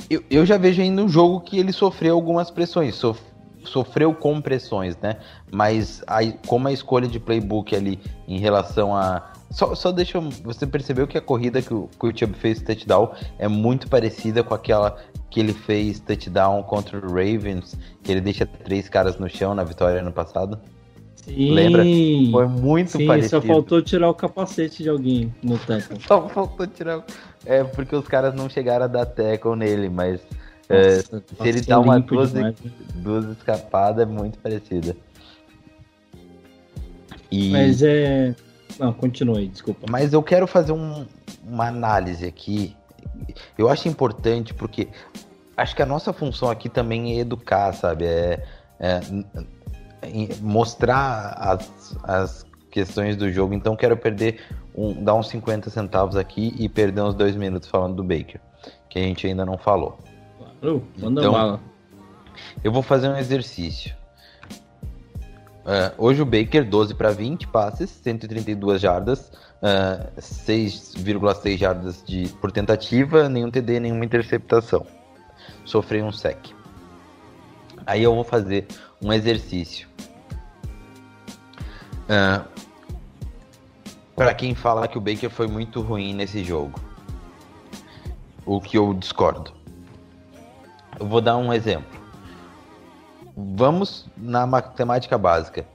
Eu, eu já vejo ainda um jogo que ele sofreu algumas pressões, sof- sofreu com pressões, né? Mas a- como a escolha de playbook ali em relação a. Só, só deixa eu. Você percebeu que a corrida que o, que o Chubb fez touchdown é muito parecida com aquela que ele fez touchdown contra o Ravens, que ele deixa três caras no chão na vitória ano passado? Sim. Lembra? Foi muito Sim, parecido. só faltou tirar o capacete de alguém no tackle. Só faltou tirar. É porque os caras não chegaram a dar tackle nele, mas é, Nossa, se ele dá uma duas, demais, né? duas escapadas, é muito parecida. E, Mas é. Não, continue, desculpa. Mas eu quero fazer um- uma análise aqui. Eu acho importante porque acho que a nossa função aqui também é educar, sabe? É, é, mostrar as, as questões do jogo. Então quero perder um, dar uns 50 centavos aqui e perder uns dois minutos falando do Baker, que a gente ainda não falou. Claro, manda Então, bala. Eu vou fazer um exercício. É, hoje o Baker, 12 para 20 passes, 132 jardas, é, 6,6 jardas de, por tentativa, nenhum TD, nenhuma interceptação. Sofreu um sec. Aí eu vou fazer um exercício. para quem fala que o Baker foi muito ruim nesse jogo. O que eu discordo. Eu vou dar um exemplo. Vamos na matemática básica.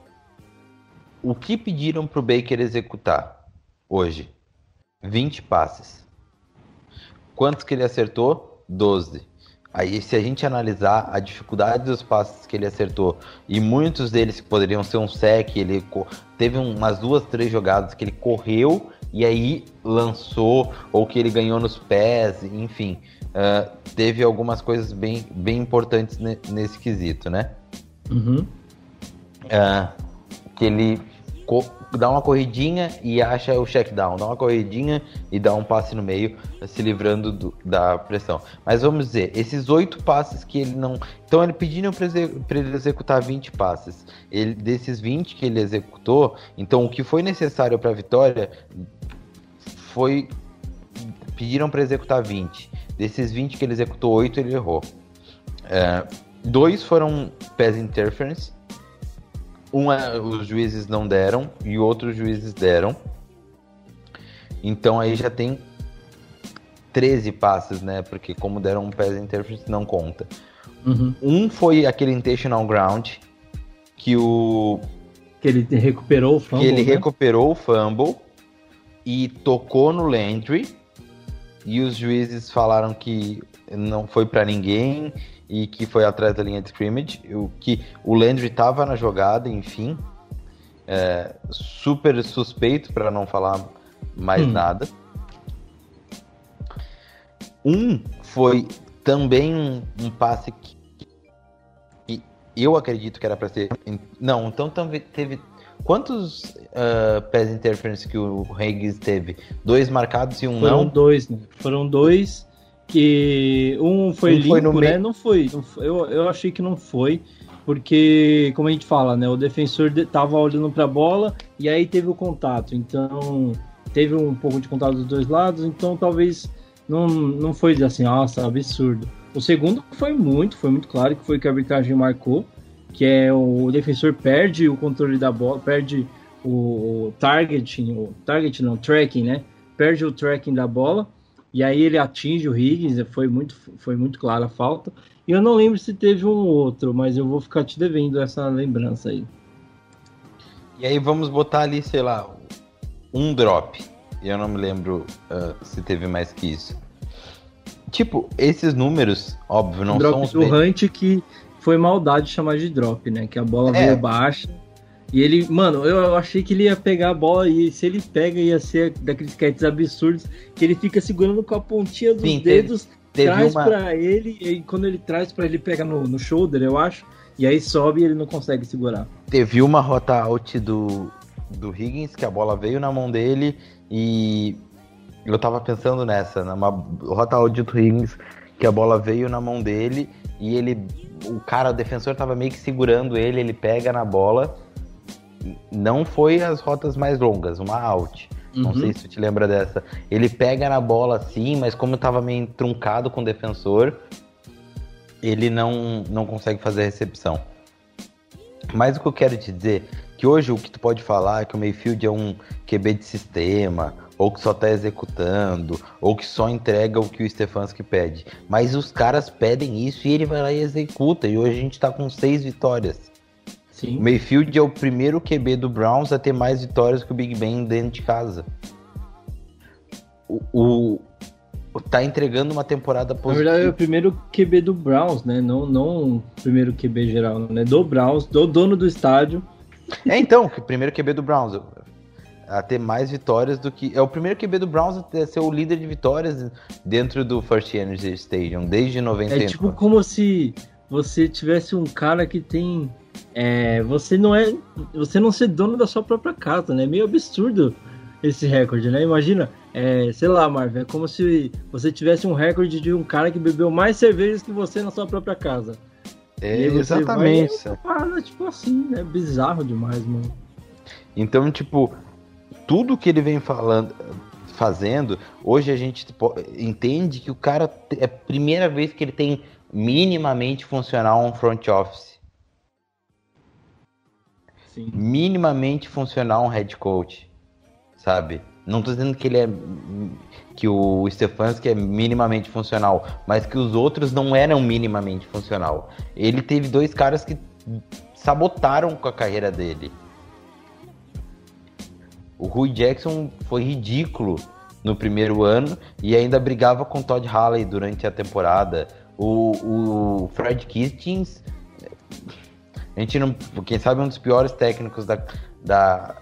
O que pediram para o Baker executar hoje? 20 passes. Quantos que ele acertou? 12. Aí, se a gente analisar a dificuldade dos passes que ele acertou, e muitos deles poderiam ser um sec, ele teve um, umas duas, três jogadas que ele correu e aí lançou, ou que ele ganhou nos pés, enfim. ah, teve algumas coisas bem, bem importantes ne- nesse quesito, né? Uhum. Ah, que ele dá uma corridinha e acha o check down, dá uma corridinha e dá um passe no meio, se livrando do- da pressão. Mas vamos dizer, esses oito passes que ele não. Então ele pediram para ele executar 20 passes. Ele, desses 20 que ele executou, então o que foi necessário para a vitória foi. Pediram para executar 20. Desses 20 que ele executou, 8 ele errou. É, dois foram pass interference. Um é- os juízes não deram e outros juízes deram. Então aí já tem 13 passes, né? Porque como deram um pass interference não conta. Uhum. Um foi aquele intentional ground que o Que ele recuperou o fumble, que ele né? recuperou o fumble e tocou no Landry e os juízes falaram que não foi pra ninguém e que foi atrás da linha de scrimmage, o que o Landry tava na jogada, enfim, é, super suspeito para não falar mais Hum. nada. Um foi também um, um passe que, que eu acredito que era para ser. Não, então teve. Quantos uh, pass interference que o Higgins teve? Dois marcados e um Foram não? dois, né? Foram dois que um foi Um limpo, foi né? meio. Não foi. Eu, eu achei que não foi, porque, como a gente fala, né? O defensor de- tava olhando pra bola e aí teve o contato. Então, teve um pouco de contato dos dois lados, então talvez não, não foi assim, nossa, absurdo. O segundo foi muito, foi muito claro que foi que a arbitragem marcou, que é o defensor perde o controle da bola, perde o, o targeting, o target não, tracking, né? Perde o tracking da bola e aí ele atinge o Higgins, foi muito, foi muito clara a falta. E eu não lembro se teve um outro, mas eu vou ficar te devendo essa lembrança aí. E aí vamos botar ali, sei lá, um drop. Eu não me lembro uh, se teve mais que isso. Tipo, esses números, óbvio, não drop são os do Hunt que foi maldade chamar de drop, né? Que a bola É. veio baixa. E ele, mano, eu, achei que ele ia pegar a bola e se ele pega ia ser daqueles catches absurdos que ele fica segurando com a pontinha dos Sim, teve- dedos, teve traz uma- pra ele e quando ele traz pra ele pega no, no shoulder, eu acho, e aí sobe e ele não consegue segurar. Teve uma rota out do, do Higgins, que a bola veio na mão dele e eu tava pensando nessa, numa rota out do Higgins, que a bola veio na mão dele e ele, o cara, o defensor tava meio que segurando ele, ele pega na bola. Não foi as rotas mais longas, uma out. Não Uhum. sei se tu te lembra dessa. Ele pega na bola assim, mas como tava meio truncado com o defensor, ele não, não consegue fazer a recepção. Mas o que eu quero te dizer que hoje o que tu pode falar é que o Mayfield é um QB de sistema, ou que só tá executando, ou que só entrega o que o Stefanski pede. Mas os caras pedem isso e ele vai lá e executa. E hoje a gente tá com seis vitórias. Sim. O Mayfield é o primeiro QB do Browns a ter mais vitórias que o Big Ben dentro de casa. O, o- tá entregando uma temporada Na positiva. verdade, é o primeiro QB do Browns, né? Não, não o primeiro QB geral, né? Do Browns, do dono do estádio. É então, o primeiro QB do Browns a ter mais vitórias do que. É o primeiro QB do Browns a ser o líder de vitórias dentro do First Energy Stadium, desde 90. É tipo como se você tivesse um cara que tem. é, você não é. Você não ser dono da sua própria casa, né? É meio absurdo esse recorde, né? Imagina, é, sei lá, Marvel, é como se você tivesse um recorde de um cara que bebeu mais cervejas que você na sua própria casa. É, exatamente. vai- é tipo assim, né? Bizarro demais, mano. Então, tipo, tudo que ele vem falando, fazendo, hoje a gente po- entende que o cara é a primeira vez que ele tem minimamente funcional um front office, Sim. minimamente funcional um head coach, sabe? Não tô dizendo que ele é que o Stefanski é minimamente funcional, mas que os outros não eram minimamente funcional. Ele teve dois caras que sabotaram com a carreira dele. O Rui Jackson foi ridículo no primeiro ano e ainda brigava com Todd Haley durante a temporada. O, o Fred Kitchens, a gente não, quem sabe um dos piores técnicos da, da,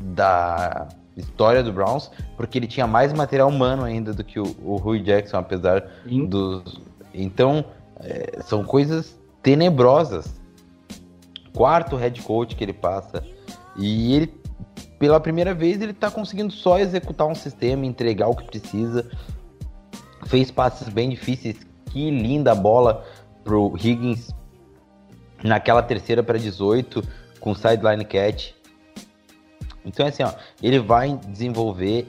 da história do Browns, porque ele tinha mais material humano ainda do que o, o Rui Jackson, apesar Sim. dos. Então, é, são coisas tenebrosas. Quarto head coach que ele passa. E ele, pela primeira vez, ele tá conseguindo só executar um sistema, entregar o que precisa. Fez passes bem difíceis. Que linda bola pro Higgins naquela terceira para 18 com sideline catch. Então, assim, ó, ele vai desenvolver.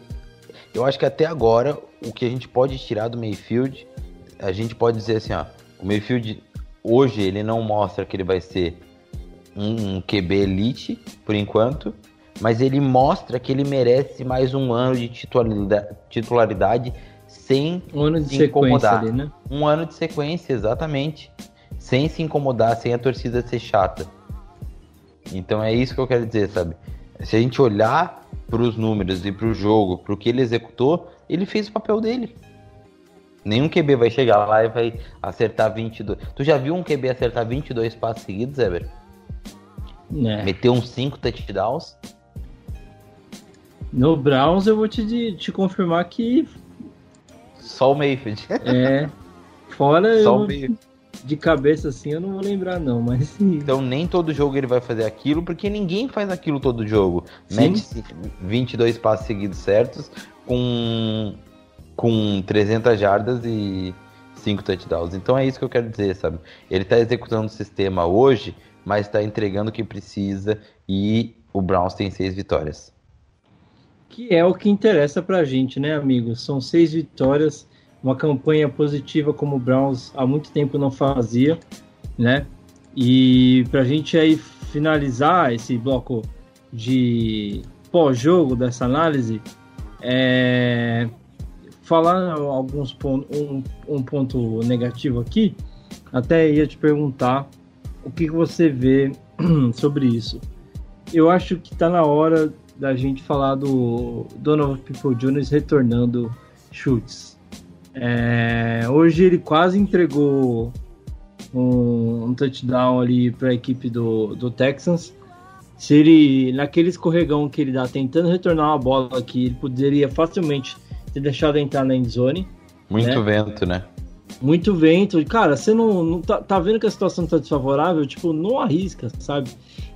Eu acho que até agora, o que a gente pode tirar do Mayfield, a gente pode dizer assim, ó, o Mayfield hoje ele não mostra que ele vai ser um QB elite, por enquanto, mas ele mostra que ele merece mais um ano de titularidade, titularidade sem Um ano de se sequência incomodar. ali, né? um ano de sequência, exatamente. Sem se incomodar, sem a torcida ser chata. Então é isso que eu quero dizer, sabe? Se a gente olhar para os números e para o jogo, para o que ele executou, ele fez o papel dele. Nenhum QB vai chegar lá e vai acertar 22. Tu já viu um QB acertar 22 passes seguidos, Ever? É. Meter uns 5 touchdowns? No Browns eu vou te, te confirmar que Só o Mayfield. é. Fora Só eu, de cabeça assim, eu não vou lembrar, não, mas sim. Então nem todo jogo ele vai fazer aquilo, porque ninguém faz aquilo todo jogo. Sim. Mete 22 passes seguidos certos com, com 300 jardas e 5 touchdowns. Então é isso que eu quero dizer, sabe? Ele tá executando o sistema hoje, mas tá entregando o que precisa e o Browns tem 6 vitórias. Que é o que interessa pra gente, né, amigos? São seis vitórias, uma campanha positiva como o Browns há muito tempo não fazia, né? E pra gente aí finalizar esse bloco de pós-jogo dessa análise, é, falar alguns pontos, um, um ponto negativo aqui, até ia te perguntar o que você vê sobre isso. Eu acho que tá na hora da gente falar do Donovan People Jones retornando chutes. É, hoje ele quase entregou um, um touchdown ali para a equipe do, do Texans. Se ele, naquele escorregão que ele dá tentando retornar uma bola aqui, ele poderia facilmente ter deixado entrar na endzone. Muito É. vento, né? Muito vento. Cara, você não, não tá, tá vendo que a situação tá desfavorável? Tipo, não arrisca, sabe?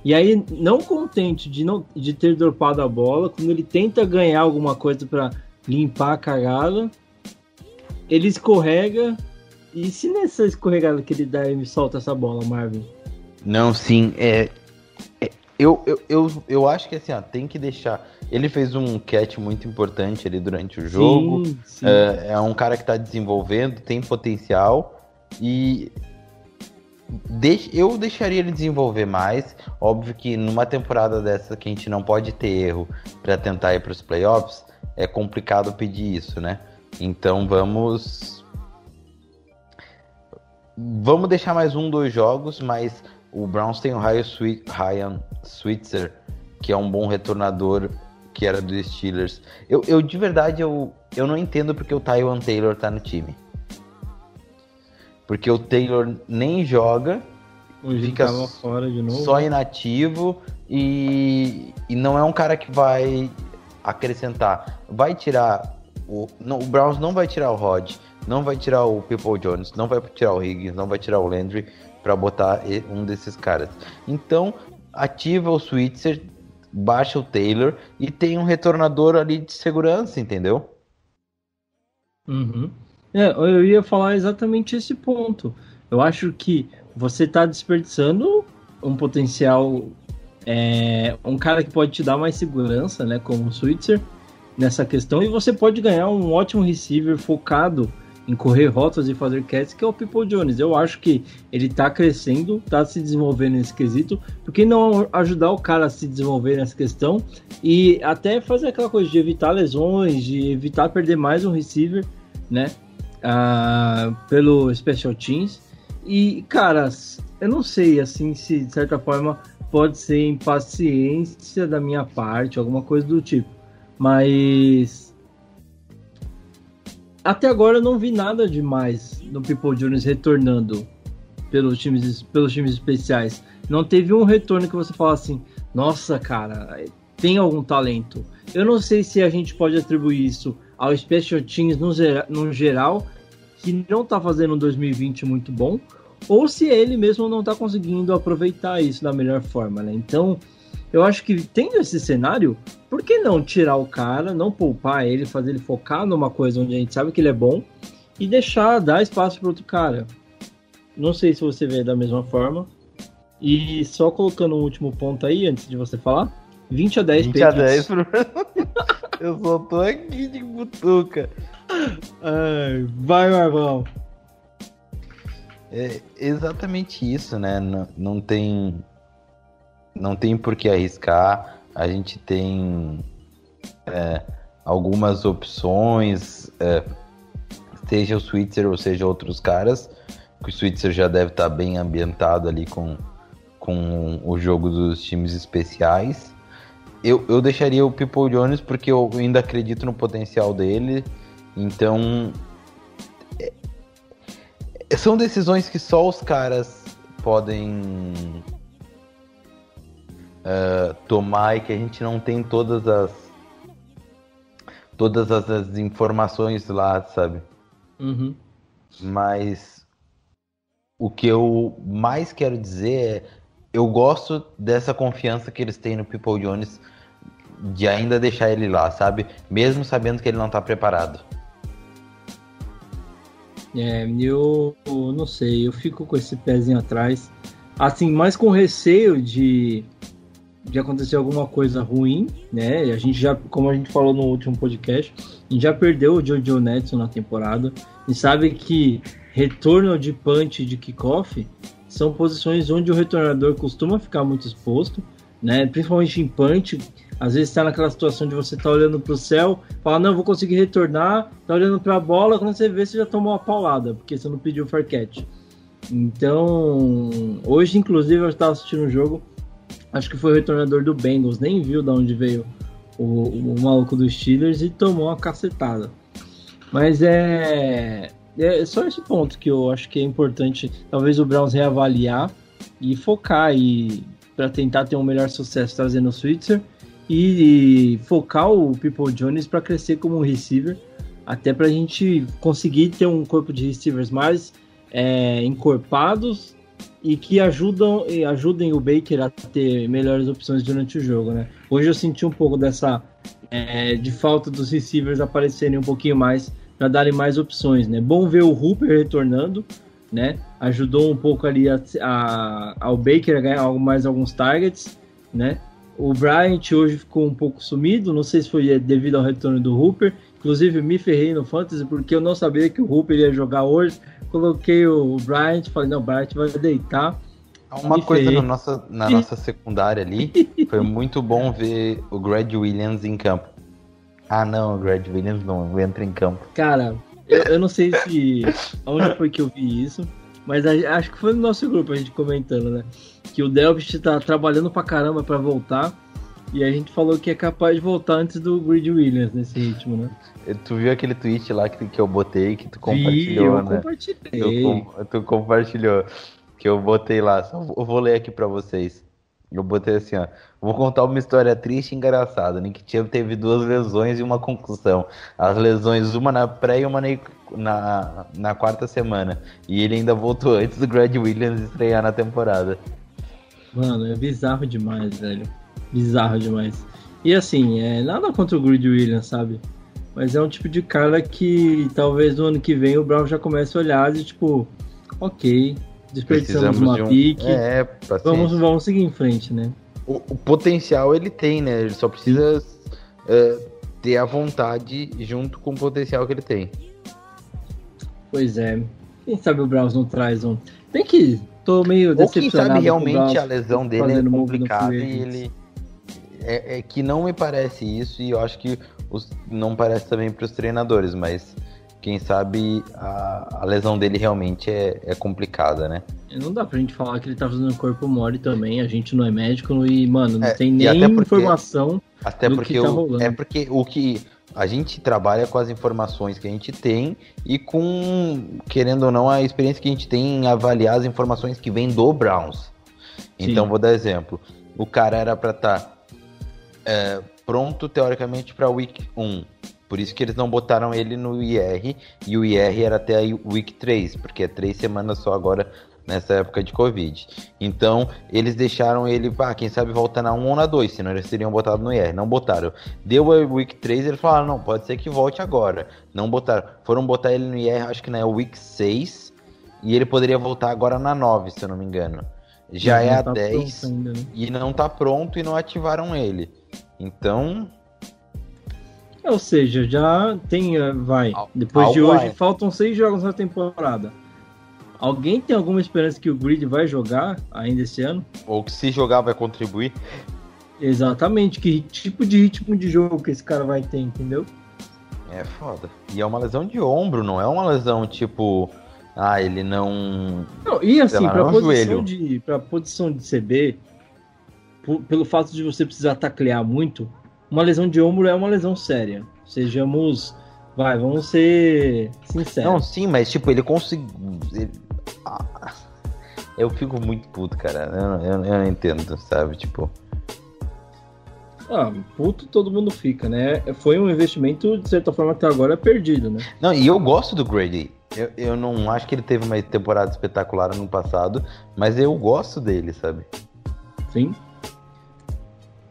E aí, não contente de, não, de ter dropado a bola, quando ele tenta ganhar alguma coisa para limpar a cagada, ele escorrega. E se nessa escorregada que ele dá, ele solta essa bola, Marvin? Não, sim, é. é- eu, eu, eu, eu acho que assim, ó, tem que deixar. Ele fez um catch muito importante ali durante o jogo. Sim, sim. É, é um cara que tá desenvolvendo, tem potencial e eu deixaria ele desenvolver mais. Óbvio que numa temporada dessa que a gente não pode ter erro para tentar ir para os playoffs, é complicado pedir isso, né? Então vamos vamos deixar mais um, dois jogos, mas o Browns tem o Ryan, Switzer, que é um bom retornador que era dos Steelers. Eu, eu de verdade eu, eu não entendo porque o Tywon Taylor tá no time. Porque o Taylor nem joga, fica tava fora de novo. só inativo e, e não é um cara que vai acrescentar. Vai tirar o, não, o Browns não vai tirar o Rod, não vai tirar o People Jones, não vai tirar o Higgins, não vai tirar o Landry para botar um desses caras. Então, ativa o Switzer, baixa o Taylor e tem um retornador ali de segurança, entendeu? Uhum. É, eu ia falar exatamente esse ponto. Eu acho que você está desperdiçando um potencial, é, um cara que pode te dar mais segurança, né, como o Switzer, nessa questão, e você pode ganhar um ótimo receiver focado em correr rotas e fazer catches, que é o People Jones. Eu acho que ele está crescendo, está se desenvolvendo nesse quesito, por que não ajudar o cara a se desenvolver nessa questão e até fazer aquela coisa de evitar lesões, de evitar perder mais um receiver, né? Ah, pelo Special Teams. E, cara, eu não sei, assim, se de certa forma pode ser impaciência da minha parte, alguma coisa do tipo. Mas. Até agora eu não vi nada demais no People Jones retornando pelos times, pelos times especiais. Não teve um retorno que você fala assim, nossa, cara, tem algum talento. Eu não sei se a gente pode atribuir isso ao Special Teams no, no geral, que não tá fazendo um 2020 muito bom, ou se ele mesmo não tá conseguindo aproveitar isso da melhor forma, né? Então, eu acho que tendo esse cenário, por que não tirar o cara, não poupar ele, fazer ele focar numa coisa onde a gente sabe que ele é bom e deixar, dar espaço para outro cara? Não sei se você vê da mesma forma. E só colocando um último ponto aí, antes de você falar, 20 a 10 20 a Patriots. 10 pro... Eu só tô aqui de butuca. Ai, vai, Marvão. É exatamente isso, né? Não, não tem. Não tem por que arriscar. A gente tem é, algumas opções, é, seja o Switzer ou seja outros caras. que O Switzer já deve estar bem ambientado ali com, com o jogo dos times especiais. Eu, eu deixaria o People Jones porque eu ainda acredito no potencial dele. Então, são decisões que só os caras podem eh, tomar e que a gente não tem todas as todas as, as informações lá, sabe? Uhum. Mas o que eu mais quero dizer é eu gosto dessa confiança que eles têm no People Jones de ainda deixar ele lá, sabe? Mesmo sabendo que ele não tá preparado. É, eu, eu não sei, eu fico com esse pezinho atrás. Assim, mais com receio de, de acontecer alguma coisa ruim, né? A gente já, como a gente falou no último podcast, a gente já perdeu o Jojo Netson na temporada e sabe que retorno de punch de kickoff são posições onde o retornador costuma ficar muito exposto, né? Principalmente em punch, às vezes está naquela situação de você estar olhando para o céu, fala, não, vou conseguir retornar, tá olhando para a bola, quando você vê, você já tomou uma paulada, porque você não pediu o fair catch. Então, hoje, inclusive, eu estava assistindo um jogo, acho que foi o retornador do Bengals, nem viu de onde veio o, o maluco dos Steelers e tomou uma cacetada. Mas é, é só esse ponto que eu acho que é importante, talvez o Browns reavaliar e focar e para tentar ter um melhor sucesso trazendo o Switzer e focar o People Jones para crescer como receiver, até para a gente conseguir ter um corpo de receivers mais é, encorpados e que ajudam e ajudem o Baker a ter melhores opções durante o jogo, né? Hoje eu senti um pouco dessa é, de falta dos receivers aparecerem um pouquinho mais para darem mais opções, né? Bom ver o Hooper retornando, né? Ajudou um pouco ali a, a, ao Baker a ganhar mais alguns targets, né? O Bryant hoje ficou um pouco sumido, não sei se foi devido ao retorno do Hooper. Inclusive, me ferrei no Fantasy porque eu não sabia que o Hooper ia jogar hoje. Coloquei o Bryant, falei, não, o Bryant vai deitar. Uma Me coisa ferrei. na nossa, na nossa secundária ali, foi muito bom ver o Greg Williams em campo. Ah não, o Greg Williams não entra em campo. Cara, eu, eu não sei se onde foi que eu vi isso, mas a- acho que foi no nosso grupo a gente comentando, né? que o Delpit tá trabalhando pra caramba pra voltar. E a gente falou que é capaz de voltar antes do Grid Williams nesse ritmo, né? Tu viu aquele tweet lá que, que eu botei, que tu Vi, compartilhou, eu né? compartilhei. Tu, tu compartilhou. Que eu botei lá. Só eu vou ler aqui pra vocês. Eu botei assim, ó. Vou contar uma história triste e engraçada. Nick Chubb teve duas lesões e uma concussão. As lesões, uma na pré e uma na, na, quarta semana. E ele ainda voltou antes do Grad Williams estrear na temporada. Mano, é bizarro demais, velho. Bizarro demais. E assim, é nada contra o Grid Williams, sabe? Mas é um tipo de cara que talvez no ano que vem o Brown já comece a olhar e tipo, ok, desperdiçamos uma de um. pique, É, paciência. vamos, vamos seguir em frente, né? O, o potencial ele tem, né? Ele só precisa é, ter a vontade junto com o potencial que ele tem. Pois é. Quem sabe o Browns não traz um. Bem que tô meio Ou quem decepcionado. sabe realmente a lesão dele é complicada e ele. É, é que não me parece isso e eu acho que os- não parece também para os treinadores, mas quem sabe a, a lesão dele realmente é, é complicada, né? Não dá pra gente falar que ele tá fazendo corpo mole também. A gente não é médico e, mano, não É, tem nem até porque- informação. Até Do porque que tá o- rolando. é porque o que a gente trabalha com as informações que a gente tem e com, querendo ou não, a experiência que a gente tem em avaliar as informações que vêm do Browns. Então, Sim. vou dar exemplo. O cara era pra estar pronto, teoricamente, pra Week 1. Por isso que eles não botaram ele no IR, e o IR era até a Week 3, porque é três semanas só agora nessa época de Covid. Então, eles deixaram ele, pá, quem sabe volta na 1 ou na 2, senão eles teriam botado no IR. Não botaram. Deu a Week 3, eles falaram, não, pode ser que volte agora. Não botaram. Foram botar ele no IR, acho que na Week 6, e ele poderia voltar agora na 9, se eu não me engano. Já é a tá 10 pronto ainda, né? e não tá pronto e não ativaram ele. Então, Ou seja, já tem, eh, vai, depois de algo hoje vai. faltam seis jogos na temporada. Alguém tem alguma esperança que o Grid vai jogar ainda esse ano? ou que se jogar vai contribuir. Exatamente, que tipo de ritmo de jogo que esse cara vai ter, entendeu? É foda. E é uma lesão de ombro, não é uma lesão tipo. Ah, ele não. Não, e assim, não é posição, joelho. de, pra posição de CB, por- pelo fato de você precisar taclear muito, uma lesão de ombro é uma lesão séria. Sejamos. Vai, vamos ser sinceros. Não, sim, mas tipo, ele conseguiu. ele- Ah, Eu fico muito puto, cara. Eu, não- eu, eu não entendo, sabe? Tipo. Ah, puto todo mundo fica, né? Foi um investimento, de certa forma, que agora é perdido, né? Não, e eu gosto do Grady. Eu, eu não acho que ele teve uma temporada espetacular ano passado, mas eu gosto dele, sabe? Sim.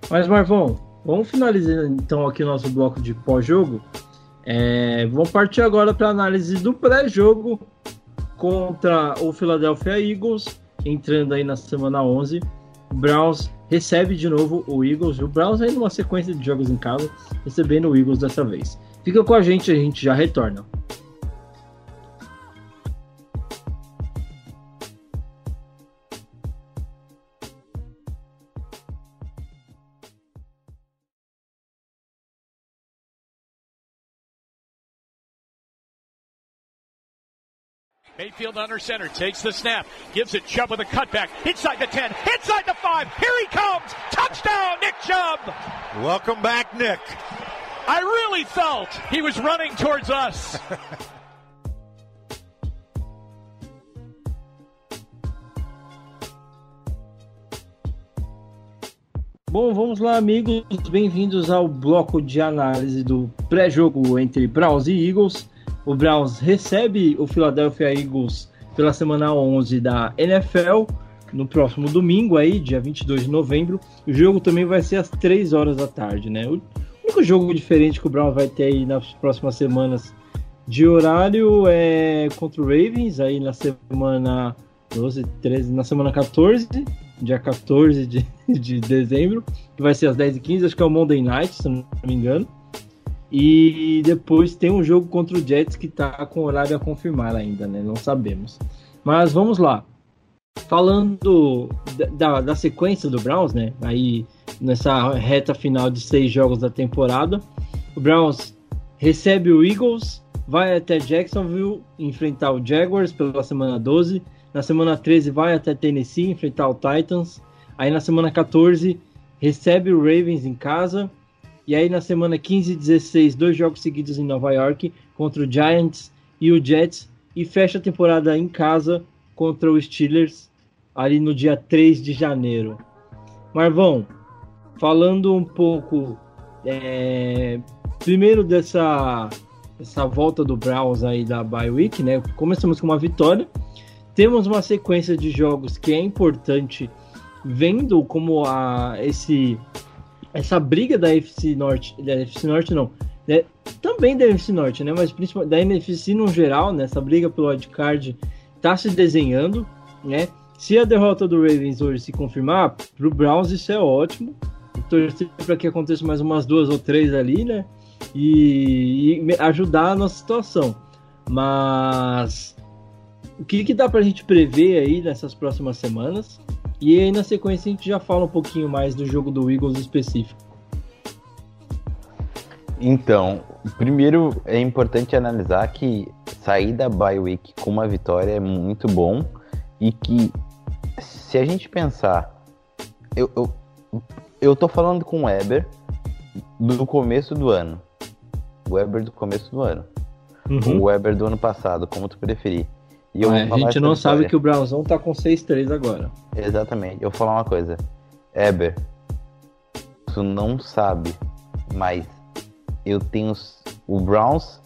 Mas, Marvão, vamos finalizar então aqui o nosso bloco de pós-jogo. É, vamos partir agora para análise do pré-jogo contra o Philadelphia Eagles, entrando aí na semana 11. O Browns recebe de novo o Eagles. O Browns aí numa sequência de jogos em casa, recebendo o Eagles dessa vez. Fica com a gente, a gente já retorna. Mayfield under center, takes the snap, gives it Chubb with a cutback, inside the 10, inside the 5, here he comes! Touchdown, Nick Chubb! Welcome back, Nick. I really felt he was running towards us. Bom, vamos lá, amigos. Bem-vindos ao bloco de análise do pré-jogo entre Browns e Eagles. O Browns recebe o Philadelphia Eagles pela semana 11 da NFL no próximo domingo aí, dia 22 de novembro. O jogo também vai ser às 3 horas da tarde, né? O único jogo diferente que o Browns vai ter aí nas próximas semanas de horário é contra o Ravens aí na semana 12, 13, na semana 14, dia 14 de, de dezembro, que vai ser às 10h15, acho que é o Monday Night, se não me engano. E depois tem um jogo contra o Jets que tá com horário a confirmar ainda, né? Não sabemos. Mas vamos lá. Falando da, da, da sequência do Browns, né? Aí nessa reta final de seis jogos da temporada, o Browns recebe o Eagles, vai até Jacksonville enfrentar o Jaguars pela semana 12, Na semana 13 vai até Tennessee enfrentar o Titans. Aí na semana 14 recebe o Ravens em casa. E aí na semana 15 e 16, dois jogos seguidos em Nova York contra o Giants e o Jets. E fecha a temporada em casa contra os Steelers ali no dia 3 de janeiro. Marvão, falando um pouco é, primeiro dessa essa volta do Browns aí da bye week, né? Começamos com uma vitória. Temos uma sequência de jogos que é importante, vendo como a esse essa briga da FC Norte, da FC Norte não, né? também da NFC Norte, né? Mas principalmente da NFC no geral, né? briga pelo wildcard está se desenhando, né? Se a derrota do Ravens hoje se confirmar, para o Browns isso é ótimo. Torcer para que aconteça mais umas duas ou três ali, né? E, e ajudar a nossa situação. Mas o que, que dá para a gente prever aí nessas próximas semanas? E aí na sequência a gente já fala um pouquinho mais do jogo do Eagles específico. Então, primeiro é importante analisar que sair da bye week com uma vitória é muito bom e que se a gente pensar, eu, eu, eu tô falando com o Weber do começo do ano. O Weber do começo do ano. Uhum. O Weber do ano passado, como tu preferir. E eu é, a gente não sabe que o Brownzão tá com 6-3 agora. Exatamente. Eu vou falar uma coisa. Weber, tu não sabe, mas eu tenho. O Browns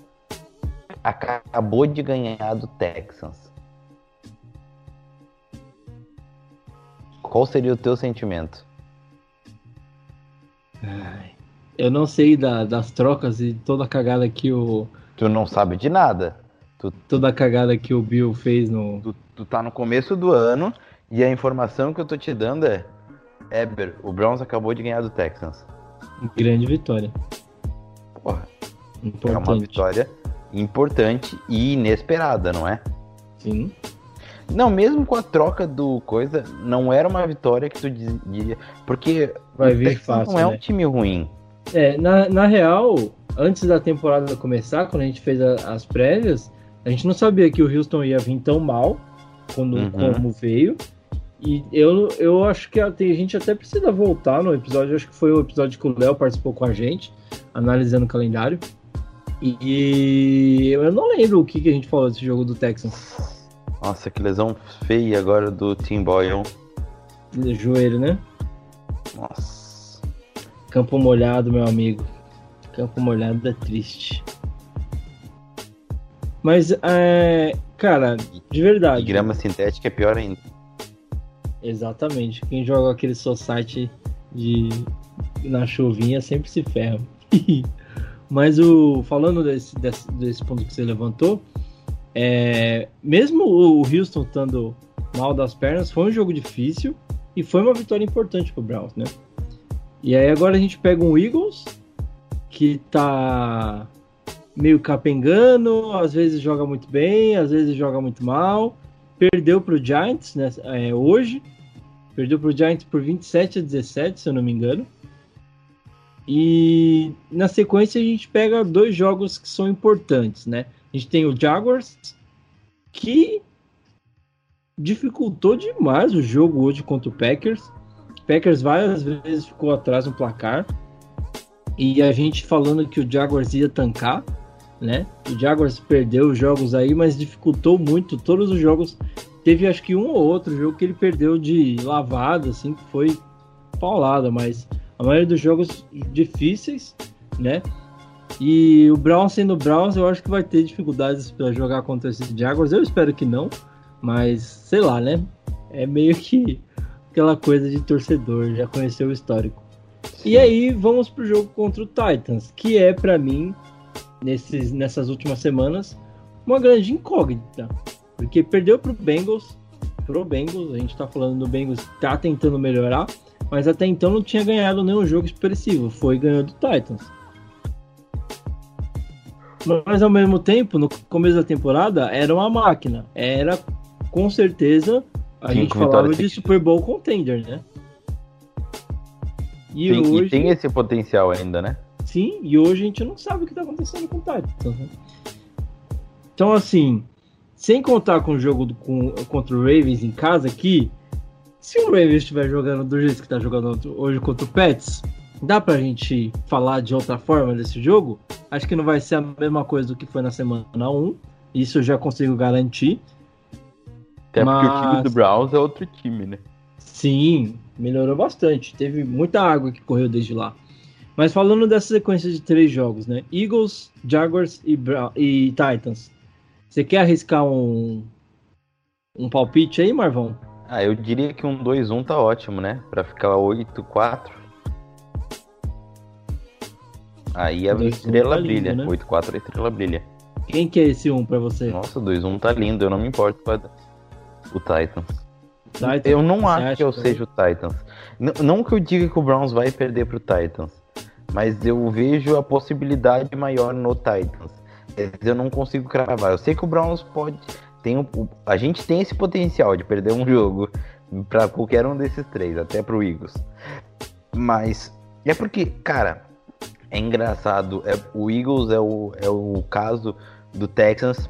acabou de ganhar do Texans. Qual seria o teu sentimento? eu não sei da, das trocas e toda a cagada que o. Tu não sabe de nada. Tu, toda a cagada que o Bill fez no. Tu, tu tá no começo do ano e a informação que eu tô te dando é. Eber, o Browns acabou de ganhar do Texans. Grande vitória. Porra. Importante. É uma vitória importante e inesperada, não é? Sim. Não, mesmo com a troca do coisa, não era uma vitória que tu diria. Porque Vai vir fácil, não é né? um time ruim. É, na, na real, antes da temporada começar, quando a gente fez a, as prévias, a gente não sabia que o Houston ia vir tão mal quando, uhum. como veio. E eu, eu acho que a, a gente até precisa voltar no episódio, acho que foi o episódio que o Léo participou com a gente, analisando o calendário. E eu não lembro o que, que a gente falou desse jogo do Texans. Nossa, que lesão feia agora do Tim Boyle. Joelho, né? Nossa. Campo molhado, meu amigo. Campo molhado é triste. Mas, é, cara, de verdade. E grama sintética é pior ainda. Exatamente. Quem joga aquele society de na chuvinha sempre se ferra. Mas o falando desse, desse, desse ponto que você levantou, é, mesmo o Houston estando mal das pernas, foi um jogo difícil e foi uma vitória importante para o Browns, né? E aí agora a gente pega um Eagles que tá meio capengando, às vezes joga muito bem, às vezes joga muito mal. Perdeu para o Giants né, é, hoje, perdeu para o Giants por 27 a 17, se eu não me engano. E na sequência a gente pega dois jogos que são importantes, né? A gente tem o Jaguars, que dificultou demais o jogo hoje contra o Packers. O Packers várias vezes ficou atrás no placar. E a gente falando que o Jaguars ia tancar, né? O Jaguars perdeu os jogos aí, mas dificultou muito todos os jogos. Teve acho que um ou outro jogo que ele perdeu de lavada, assim, que foi paulada, mas a maioria dos jogos difíceis, né? E o Browns sendo Browns, eu acho que vai ter dificuldades para jogar contra esses Jaguars. Eu espero que não, mas sei lá, né? É meio que aquela coisa de torcedor, já conheceu o histórico. E aí vamos pro jogo contra o Titans, que é para mim nesses, nessas últimas semanas uma grande incógnita, porque perdeu pro Bengals, pro Bengals, a gente tá falando do Bengals tá tentando melhorar, mas até então não tinha ganhado nenhum jogo expressivo, foi ganhando do Titans. Mas ao mesmo tempo, no começo da temporada, era uma máquina. Era com certeza a Sim, gente falava de Super Bowl contender, né? E, Sim, hoje... e tem esse potencial ainda, né? Sim, e hoje a gente não sabe o que está acontecendo com o Titans. Né? Então, assim, sem contar com o jogo do, com, contra o Ravens em casa aqui, se o Ravens estiver jogando do jeito que está jogando hoje contra o Pets, dá pra gente falar de outra forma desse jogo? Acho que não vai ser a mesma coisa do que foi na semana 1. Isso eu já consigo garantir. Até porque o Mas- time do Browns é outro time, né? Sim, melhorou bastante. Teve muita água que correu desde lá. Mas falando dessa sequência de três jogos, né? Eagles, Jaguars e, Bra- e Titans. Você quer arriscar um, um palpite aí, Marvão? Ah, eu diria que um 2-1 tá ótimo, né? Pra ficar 8-4. Aí a 2-1 estrela tá lindo, brilha. né? 8-4 a estrela brilha. Quem que é esse um pra você? Nossa, 2-1 tá lindo, eu não me importo com a- o Titans. Titans? Eu não acho que eu que- seja o Titans. N- não que eu diga que o Browns vai perder pro Titans, mas eu vejo a possibilidade maior no Titans. Eu não consigo cravar. Eu sei que o Browns pode. Tem o, o- a gente tem esse potencial de perder um jogo pra qualquer um desses três, até pro Eagles. Mas é porque, cara, é engraçado. É, o Eagles é o, é o caso do Texans.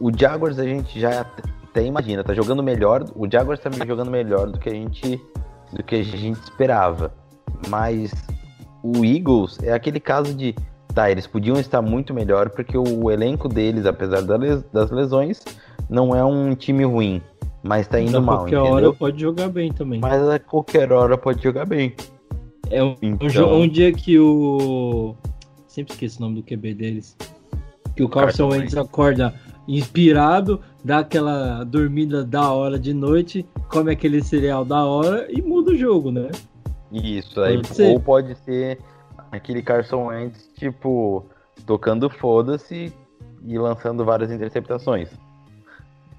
O Jaguars a gente já até imagina, tá jogando melhor. O Jaguars tá jogando melhor do que a gente do que a gente esperava. Mas o Eagles é aquele caso de tá, eles podiam estar muito melhor porque o elenco deles, apesar das lesões, não é um time ruim, mas tá indo a mal, qualquer entendeu? hora pode jogar bem também. Mas a qualquer hora pode jogar bem. É um, Então, um, dia que o. Sempre esqueço o nome do QB deles. Que o Carson Carson Wentz acorda inspirado, dá aquela dormida da hora de noite, come aquele cereal da hora e muda o jogo, né? Isso, aí, Pode ou pode ser aquele Carson Wentz, tipo, tocando foda-se e lançando várias interceptações.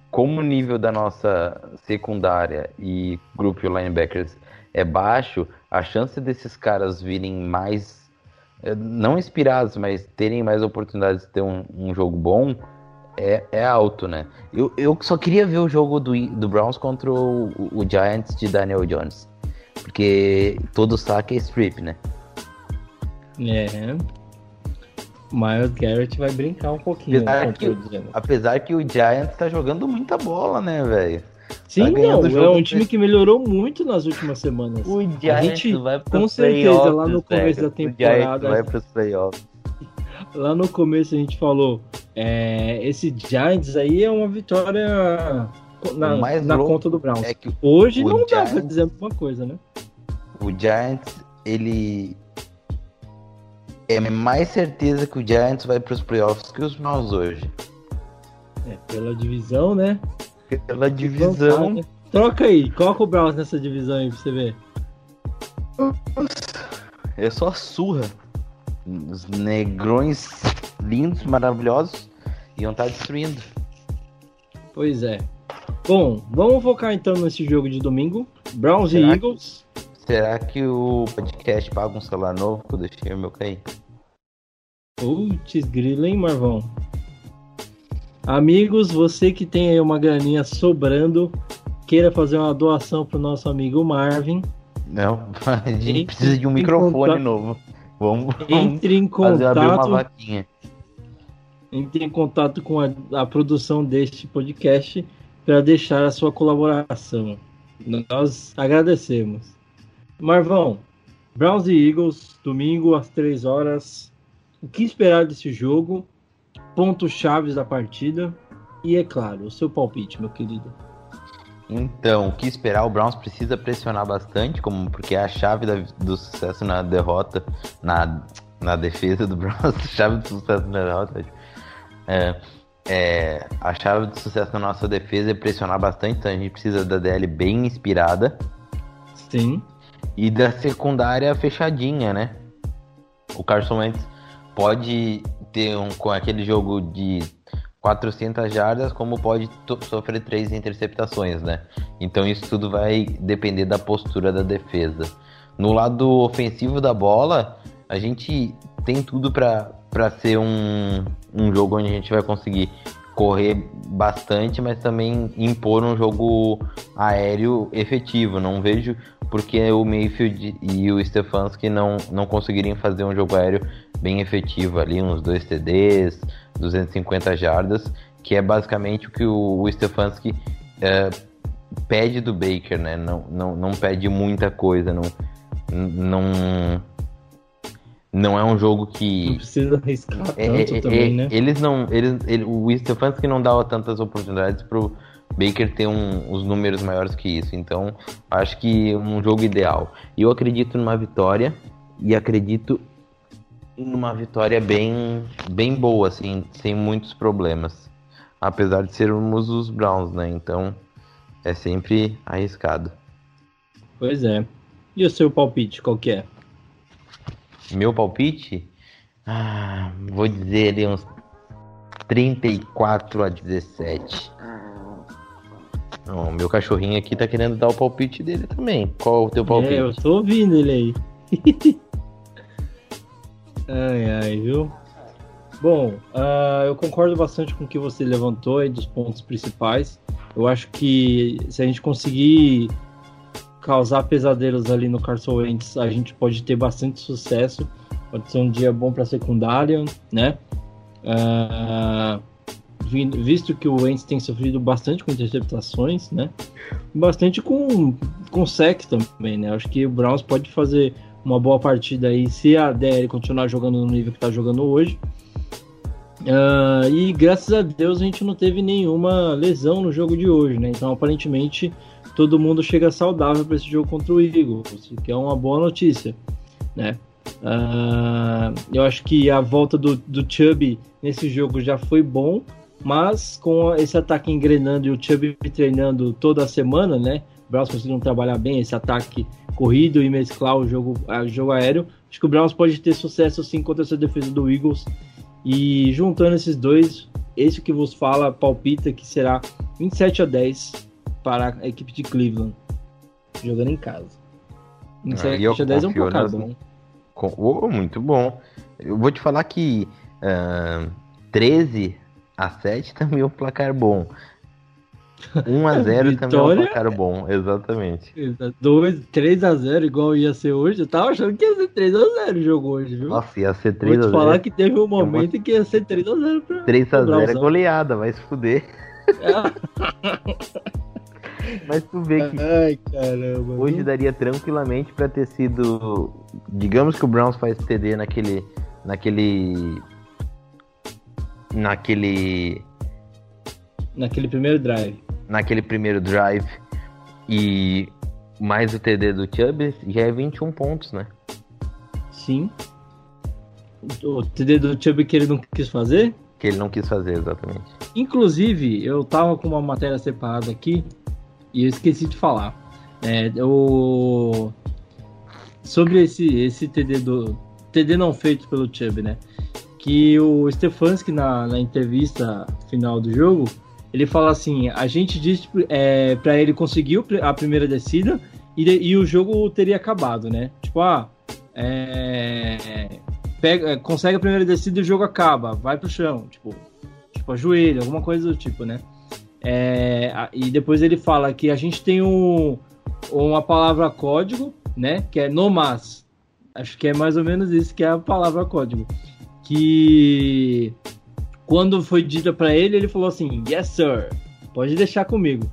Como o nível da nossa secundária e grupo linebackers é baixo, a chance desses caras virem mais, eh, não inspirados, mas terem mais oportunidades de ter um, um jogo bom, é, é alto, né? Eu, eu só queria ver o jogo do, do Browns contra o, o Giants de Daniel Jones. Porque todo saque é strip, né? É. Miles Garrett vai brincar um pouquinho Apesar que- o Giants. Apesar que o Giants tá jogando muita bola, né, velho? Sim, não, ganhando o é um time que melhorou muito nas últimas semanas. O A gente, com certeza, lá no começo da temporada- O Giants vai pros playoffs. Lá no começo a gente falou, é, esse Giants aí é uma vitória na, na conta do Browns. É que Hoje não dá pra Giants- dizer alguma coisa, né? o Giants, ele... É mais certeza que o Giants vai pros playoffs que os Browns hoje. É, pela divisão, né? Pela divisão... Troca aí, coloca o Browns nessa divisão aí pra você ver. É só surra. Os negrões lindos, maravilhosos, iam estar destruindo. Pois é. Bom, vamos focar então nesse jogo de domingo. Browns e Será que- Eagles. Será que o podcast paga um celular novo que eu deixei o meu cair? Putz, grilo, hein, Marvão? Amigos, você que tem aí uma graninha sobrando, queira fazer uma doação pro nosso amigo Marvin, Não, a gente precisa de um microfone novo. Vamos, vamos entre em fazer abrir uma contato, vaquinha. entre em contato com a, a produção deste podcast para deixar a sua colaboração. Nós agradecemos. Marvão, Browns e Eagles, domingo às 3 horas. O que esperar desse jogo? Pontos chaves da partida. E é claro, o seu palpite, meu querido. Então, o que esperar? O Browns precisa pressionar bastante, como porque é a chave da- do sucesso na derrota, na, na defesa do Browns, a chave do sucesso na derrota. É, é, a chave do sucesso na nossa defesa é pressionar bastante, então a gente precisa da DL bem inspirada. Sim. E da secundária fechadinha, né? O Carson Wentz pode ter um com aquele jogo de 400 jardas, como pode sofrer três interceptações, né? Então isso tudo vai depender da postura da defesa. No lado ofensivo da bola, a gente tem tudo para ser um, um jogo onde a gente vai conseguir correr bastante, mas também impor um jogo aéreo efetivo. Não vejo porque o Mayfield e o Stefanski não, não conseguiriam fazer um jogo aéreo bem efetivo ali, uns dois TDs, 250 jardas, que é basicamente o que o, o Stefanski é, pede do Baker, né? Não, não, não pede muita coisa, não, não, não é um jogo que. Não precisa arriscar é, tanto é, também, é, né? Eles não. Eles, ele, o Stefanski não dava tantas oportunidades pro Baker ter um, os números maiores que isso. Então, acho que um jogo ideal. Eu acredito numa vitória e acredito numa vitória bem, bem boa, assim, sem muitos problemas. Apesar de sermos os Browns, né? Então é sempre arriscado. Pois é. E o seu palpite, qual que é? Meu palpite? Ah, vou dizer ali uns 34 a 17. Não, meu cachorrinho aqui tá querendo dar o palpite dele também. Qual o teu palpite? É, eu tô ouvindo ele aí. ai, ai, viu? Bom, ah, eu concordo bastante com o que você levantou aí dos pontos principais. Eu acho que se a gente conseguir causar pesadelos ali no Carson Wentz, a gente pode ter bastante sucesso. Pode ser um dia bom para secundária, né? Vi- visto que o Wentz tem sofrido bastante com interceptações, né? Bastante com, com sec também, né? Acho que o Browns pode fazer uma boa partida aí se a DL continuar jogando no nível que tá jogando hoje. Ah, e graças a Deus a gente não teve nenhuma lesão no jogo de hoje, né? Então aparentemente todo mundo chega saudável para esse jogo contra o Eagles, que é uma boa notícia, né? Ah, eu acho que a volta do, do Chubb nesse jogo já foi bom, mas com esse ataque engrenando e o Chubb treinando toda semana, né? Browns conseguiram trabalhar bem esse ataque corrido e mesclar o jogo, o jogo aéreo. Acho que o Browns pode ter sucesso sim contra essa defesa do Eagles. E juntando esses dois, esse que vos fala palpita que será 27 a 10 para a equipe de Cleveland, jogando em casa. 27 eu a 10 é um placar bom. Oh, muito bom. Eu vou te falar que ah, 13 a 7 também é um placar bom. 1 a 0 também é um placar bom, exatamente. 2, 3 a 0 igual ia ser hoje. Eu tava achando que ia ser 3 a 0 o jogo hoje, viu? Nossa, ia ser Vou 3 a te 0. falar que teve um momento em que ia ser 3 a 0 pra 3 a pro 0 é goleada, vai se fuder. Mas tu vê que Ai, caramba. hoje viu? daria tranquilamente pra ter sido. Digamos que o Browns faz TD naquele. Naquele. Naquele. Naquele primeiro drive. Naquele primeiro drive. E mais o TD do Chubb já é 21 pontos, né? Sim. O TD do Chubb que ele não quis fazer. Que ele não quis fazer exatamente. Inclusive, eu tava com uma matéria separada aqui e eu esqueci de falar. É, o... Sobre esse, esse TD do. TD não feito pelo Chubb, né? Que o Stefanski, na, na entrevista final do jogo, ele fala assim: a gente disse é, para ele conseguir a primeira descida e, e o jogo teria acabado, né? Tipo, ah, é, pega, consegue a primeira descida e o jogo acaba, vai pro chão, tipo, tipo ajoelha, alguma coisa do tipo, né? É, e depois ele fala que a gente tem um, uma palavra código, né? Que é no mas. Acho que é mais ou menos isso que é a palavra código. Que quando foi dita para ele, ele falou assim: Yes, sir, pode deixar comigo.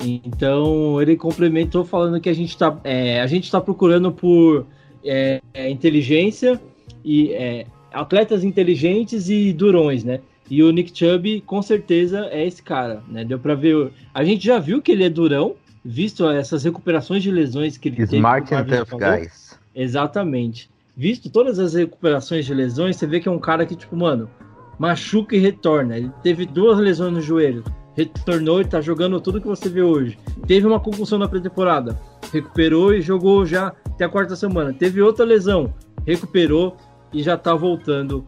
Então ele complementou falando que a gente está a gente tá procurando por é, é, inteligência e é, atletas inteligentes e durões, né? E o Nick Chubb com certeza é esse cara, né? Deu para ver. A gente já viu que ele é durão, visto essas recuperações de lesões que ele teve. Smart como o and tough falou. guys. Exatamente. Visto todas as recuperações de lesões, você vê que é um cara que, tipo, mano, machuca e retorna. Ele teve duas lesões no joelho, retornou e tá jogando tudo que você vê hoje. Teve uma concussão na pré-temporada, recuperou e jogou já até a quarta semana. Teve outra lesão, recuperou e já tá voltando.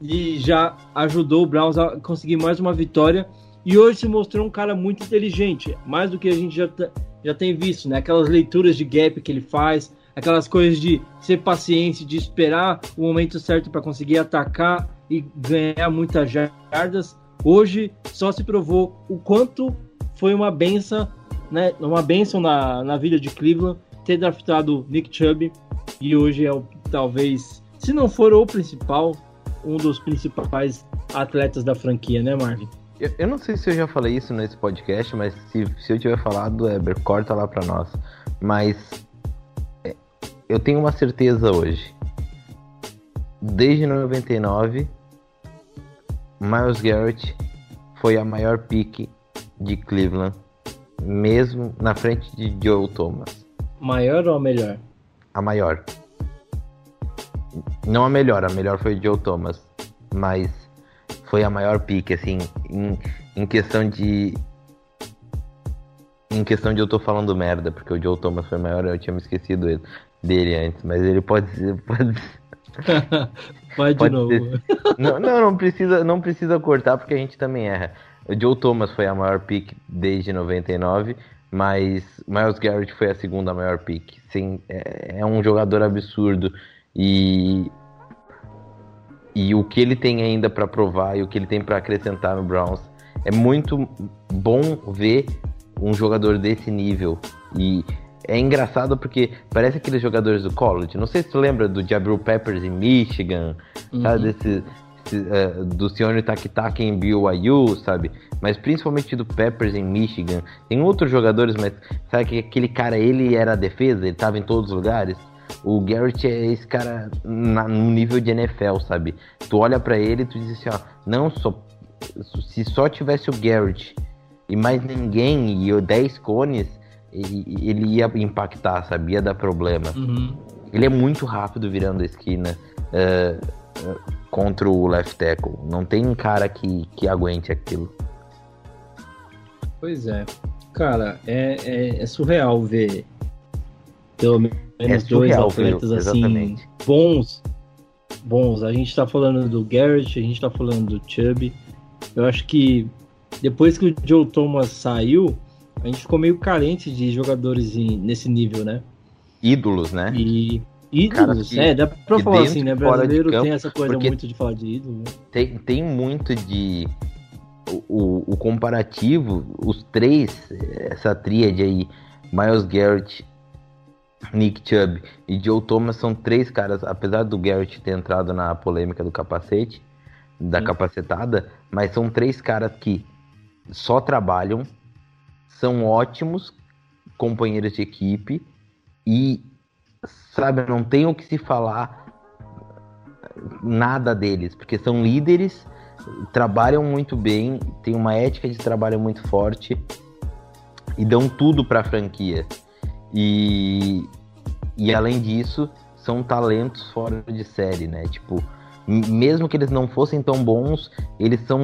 E já ajudou o Browns a conseguir mais uma vitória. E hoje se mostrou um cara muito inteligente, mais do que a gente já, tá- já tem visto, né? Aquelas leituras de gap que ele faz, aquelas coisas de ser paciente, de esperar o momento certo para conseguir atacar e ganhar muitas jardas. Hoje só se provou o quanto foi uma benção, né? Uma benção na, na vida de Cleveland ter draftado Nick Chubb e hoje é o talvez, se não for o principal, um dos principais atletas da franquia, né, Marvin? Eu, eu não sei se eu já falei isso nesse podcast, mas se, se eu tiver falado, Eber, corta lá pra nós. Mas é, eu tenho uma certeza hoje. Desde 99, Miles Garrett foi a maior pique de Cleveland, mesmo na frente de Joe Thomas. Maior ou a melhor? A maior. Não a melhor, a melhor foi Joe Thomas, mas foi a maior pique, assim, em, em questão de. Em questão de eu tô falando merda, porque o Joe Thomas foi maior, eu tinha me esquecido ele, dele antes, mas ele pode ser. Pode, Vai de novo. Ser... Não, não, não precisa, não precisa cortar porque a gente também erra. O Joe Thomas foi a maior pick desde 99, mas Miles Garrett foi a segunda maior pick. Sim, é, é um jogador absurdo e e o que ele tem ainda para provar e o que ele tem para acrescentar no Browns é muito bom ver um jogador desse nível e é engraçado porque parece aqueles jogadores do college. Não sei se tu lembra do Jabril Peppers em Michigan, uhum. sabe? Desse, uh, do Sione Takitaki em BYU, sabe? Mas principalmente do Peppers em Michigan. Tem outros jogadores, mas sabe que aquele cara, ele era a defesa, ele tava em todos os lugares. O Garrett é esse cara na, no nível de NFL, sabe? Tu olha para ele e tu diz assim, ó, não só se só tivesse o Garrett e mais ninguém e 10 cones, ele ia impactar, sabia dar problema. Uhum. Ele é muito rápido virando a esquina uh, uh, contra o left tackle. Não tem um cara que, que aguente aquilo. Pois é. Cara, é, é, é surreal ver pelo menos é dois atletas assim bons. Bons. A gente tá falando do Garrett, a gente tá falando do Chubb. Eu acho que depois que o Joe Thomas saiu, a gente ficou meio carente de jogadores em, nesse nível, né? Ídolos, né? E ídolos, que, é, dá pra falar assim, né? Brasileiro campo, tem essa coisa muito de falar de ídolo. Né? Tem, tem muito de. O, o, comparativo, os três, essa tríade aí, Miles Garrett, Nick Chubb e Joe Thomas são três caras, apesar do Garrett ter entrado na polêmica do capacete, da Sim. capacetada, mas são três caras que só trabalham, são ótimos companheiros de equipe e, sabe, não tem o que se falar nada deles, porque são líderes, trabalham muito bem, têm uma ética de trabalho muito forte e dão tudo para a franquia. E, e além disso, são talentos fora de série, né? Tipo, mesmo que eles não fossem tão bons, eles são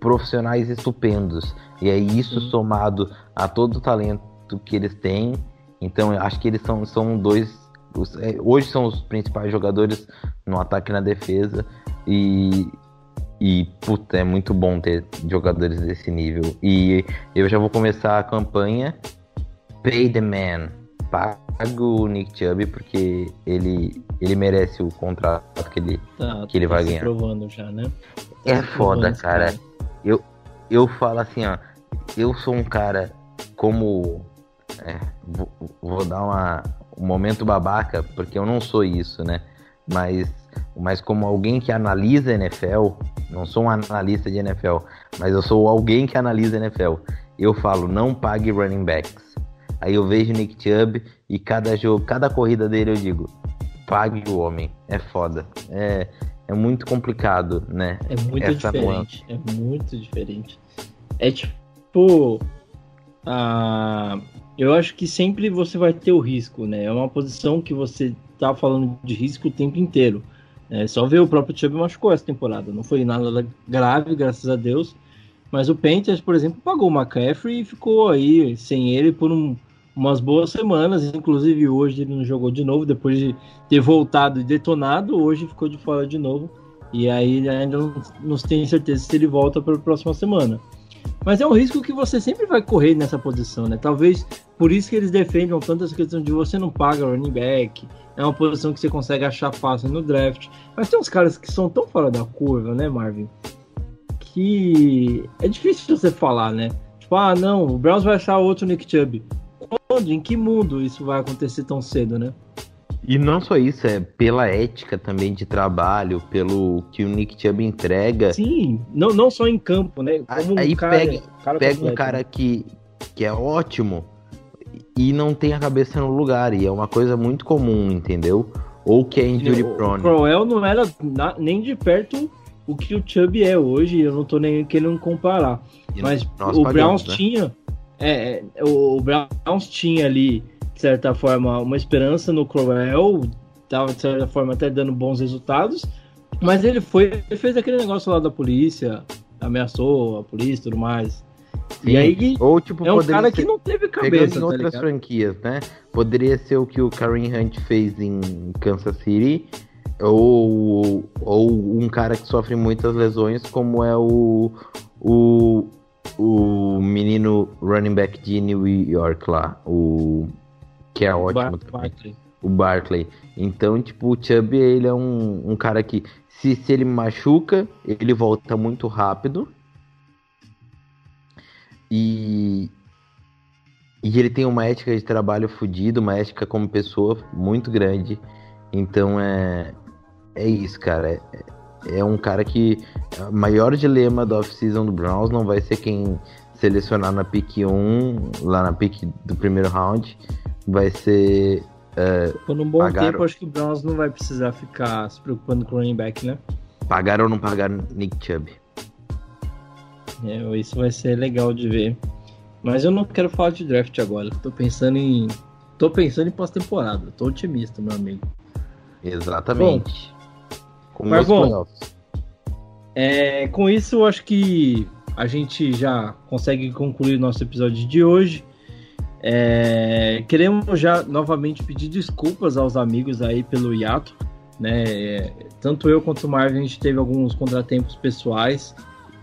profissionais estupendos. E aí isso Sim. somado a todo o talento que eles têm, então acho que eles são, são dois. Os, é, hoje são os principais jogadores no ataque e na defesa. E, e puta, é muito bom ter jogadores desse nível. E eu já vou começar a campanha Pay the Man. Pago o Nick Chubb porque ele, ele merece o contrato que ele, tá, que ele vai ganhar. provando já, né? É foda, cara. cara eu, eu falo assim, ó. Eu sou um cara como. É, vou, vou, dar uma, um momento babaca, porque eu não sou isso, né? Mas, mas como alguém que analisa NFL, não sou um analista de NFL, mas eu sou alguém que analisa NFL. Eu falo, não pague running backs. Aí eu vejo Nick Chubb e cada jogo, cada corrida dele eu digo, pague o homem. É foda. É, é muito complicado, né? É muito Essa diferente. Nuance. É muito diferente. É tipo. Ah, eu acho que sempre você vai ter o risco, né? É uma posição que você tá falando de risco o tempo inteiro. É só ver o próprio Chubb machucou essa temporada. Não foi nada grave, graças a Deus. Mas o Panthers, por exemplo, pagou o McCaffrey e ficou aí sem ele por um, umas boas semanas. Inclusive hoje ele não jogou de novo, depois de ter voltado e detonado, hoje ficou de fora de novo. E aí ainda não, não tem certeza se ele volta para a próxima semana. Mas é um risco que você sempre vai correr nessa posição, né? Talvez por isso que eles defendam tanto essa questão de você não paga running back. É uma posição que você consegue achar fácil no draft. Mas tem uns caras que são tão fora da curva, né, Marvin? Que é difícil você falar, né? Tipo, ah, não, o Browns vai achar outro Nick Chubb. Quando? Em que mundo isso vai acontecer tão cedo, né? E não só isso, é pela ética também de trabalho, pelo que o Nick Chubb entrega. Sim, não, não só em campo, né? Como Aí um cara, pega, cara pega um cara né? que, que é ótimo e não tem a cabeça no lugar. E é uma coisa muito comum, entendeu? Ou que é injury O prone. Crowell não era na- nem de perto o que o Chubb é hoje, eu não tô nem querendo comparar. E Mas o pagamos, Browns né? tinha. É, é, o Browns tinha ali, certa forma, uma esperança no Crowell, tava de certa forma até dando bons resultados, mas ele foi, fez aquele negócio lá da polícia, ameaçou a polícia e tudo mais. Sim. E aí Ou tipo, é um cara ser- que não teve cabeça, em tá outras ligado? franquias, né? Poderia ser o que o Kareem Hunt fez em Kansas City, ou, ou um cara que sofre muitas lesões, como é o, o, o menino running back de New York lá, o que é ótimo Bar- Barkley. o Barkley. Então, tipo, o Chubb, ele é um, um cara que, se, se ele machuca, ele volta muito rápido. E, e ele tem uma ética de trabalho fodida, uma ética como pessoa muito grande. Então é, é isso, cara. É, é um cara que. O maior dilema da off-season do Browns não vai ser quem selecionar na pick 1, lá na pick do primeiro round. Vai ser. é, Por um bom Pagaram. tempo, acho que o Browns não vai precisar ficar se preocupando com o running back, né? pagar ou não pagar Nick Chubb. É, isso vai ser legal de ver. Mas eu não quero falar de draft agora. Tô pensando em. Tô pensando em pós-temporada. Tô otimista, meu amigo. Exatamente. Como Mas bom, playoffs. É, com isso, eu acho que a gente já consegue concluir nosso episódio de hoje. É, queremos já novamente pedir desculpas aos amigos aí pelo hiato. Né? É, Tanto eu quanto o Marvin, a gente teve alguns contratempos pessoais.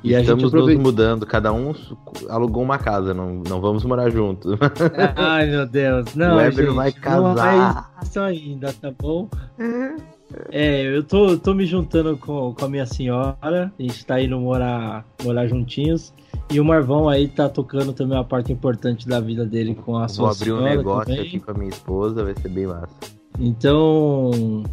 E a gente Estamos nos mudando, cada um alugou uma casa, não, não vamos morar juntos. Ai, meu Deus. Não, o Weber gente, vai não é casar. isso ainda, tá bom? É, eu tô, tô me juntando com, com a minha senhora. A gente tá indo morar, morar juntinhos. E o Marvão aí tá tocando também uma parte importante da vida dele com a Vou sua abrir um negócio também. aqui com a minha esposa, vai ser bem massa. Então,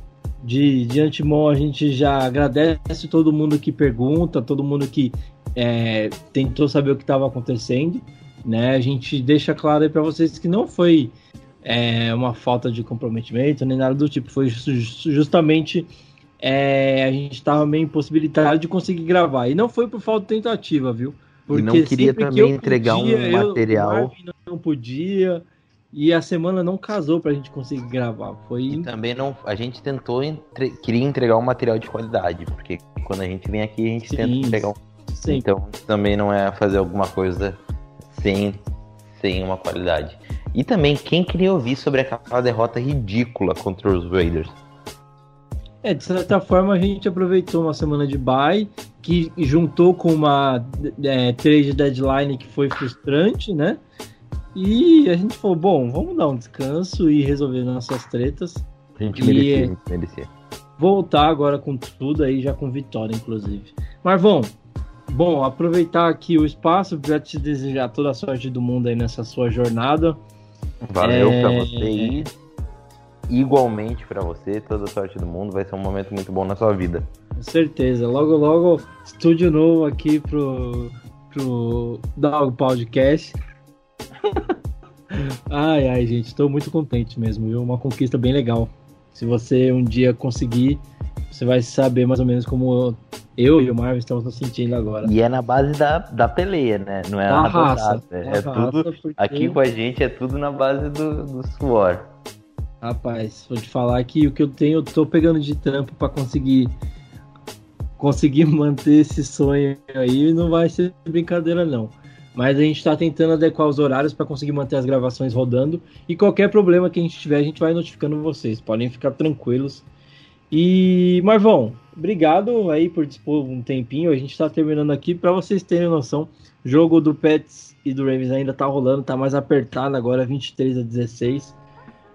de, de antemão, a gente já agradece todo mundo que pergunta, todo mundo que é, tentou saber o que estava acontecendo. Né? A gente deixa claro aí para vocês que não foi é, uma falta de comprometimento nem nada do tipo, foi ju- justamente é, a gente estava meio impossibilitado de conseguir gravar. E não foi por falta de tentativa, viu? E não queria que também eu entregar um eu- material. Marvin não podia. E a semana não casou pra gente conseguir gravar. Foi E também não. A gente tentou entre- queria entregar um material de qualidade, porque quando a gente vem aqui a gente tenta Sim, entregar um. Então também não é fazer alguma coisa sem, sem uma qualidade. E também, quem queria ouvir sobre aquela derrota ridícula contra os Raiders? É, de certa forma a gente aproveitou uma semana de bye que juntou com uma é, trade deadline que foi frustrante, né? E a gente falou, bom, vamos dar um descanso e resolver nossas tretas. A gente E- merecia, a gente merecia. Voltar agora com tudo aí, já com vitória, inclusive. Marvão, bom, aproveitar aqui o espaço para te desejar toda a sorte do mundo aí nessa sua jornada. Valeu É, pra você e igualmente pra você, toda a sorte do mundo. Vai ser um momento muito bom na sua vida. Com certeza. Logo, logo, estúdio novo aqui pro, pro Dog Podcast. ai, ai, gente, estou muito contente mesmo, viu? Uma conquista bem legal. Se você um dia conseguir, você vai saber mais ou menos como eu e o Marvin estamos nos sentindo agora. E é na base da, da peleia, né? Não é Da na raça. É, é tudo. porque, Aqui com a gente é tudo na base do, do suor. Rapaz, vou te falar que o que eu tenho, eu tô pegando de trampo para conseguir conseguir manter esse sonho aí, não vai ser brincadeira não. Mas a gente tá tentando adequar os horários para conseguir manter as gravações rodando e qualquer problema que a gente tiver, a gente vai notificando vocês. Podem ficar tranquilos. E Marvão, obrigado aí por dispor um tempinho. A gente tá terminando aqui para vocês terem noção. O jogo do Pets e do Ravens ainda tá rolando, tá mais apertado agora, 23 a 16.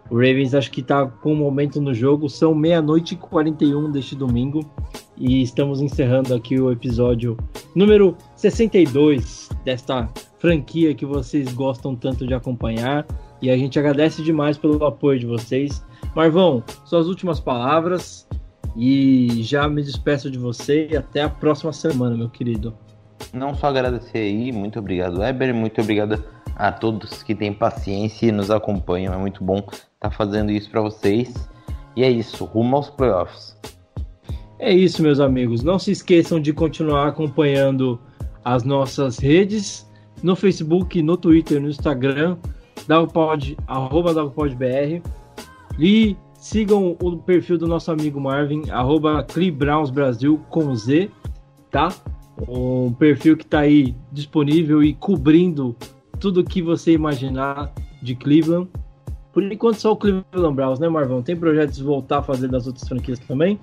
O Ravens acho que tá com um momento no jogo. São meia-noite e 41 deste domingo. E estamos encerrando aqui o episódio número 62 desta franquia que vocês gostam tanto de acompanhar. E a gente agradece demais pelo apoio de vocês. Marvão, suas últimas palavras e já me despeço de você e até a próxima semana, meu querido. Não só agradecer aí, muito obrigado, Weber, muito obrigado a todos que têm paciência e nos acompanham. É muito bom estar tá fazendo isso para vocês. E é isso, rumo aos playoffs. É isso, meus amigos. Não se esqueçam de continuar acompanhando as nossas redes no Facebook, no Twitter, no Instagram, Dagpod, arroba. E sigam o perfil do nosso amigo Marvin, arroba Brasil com Z, tá? Um perfil que está aí disponível e cobrindo tudo que você imaginar de Cleveland. Por enquanto só o Cleveland Browns, né, Marvão? Tem projetos de voltar a fazer das outras franquias também?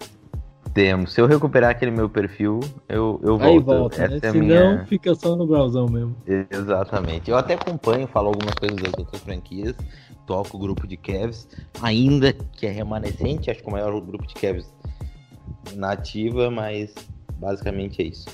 Temos. Se eu recuperar aquele meu perfil, eu, eu volto. Aí volta, né? É Se minha... não, fica só no browsão mesmo. Exatamente. Eu até acompanho, falo algumas coisas das outras franquias, toco o grupo de Cavs, ainda que é remanescente, acho que o maior grupo de Cavs nativa, mas basicamente é isso.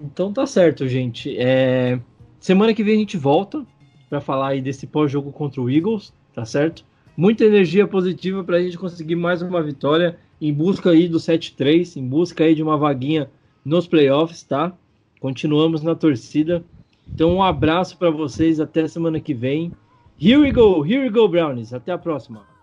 Então tá certo, gente. É... Semana que vem a gente volta para falar aí desse pós-jogo contra o Eagles, tá certo? Muita energia positiva para a gente conseguir mais uma vitória em busca aí do 7-3, em busca aí de uma vaguinha nos playoffs, tá? Continuamos na torcida. Então um abraço para vocês, até semana que vem. Here we go, here we go, Brownies. Até a próxima.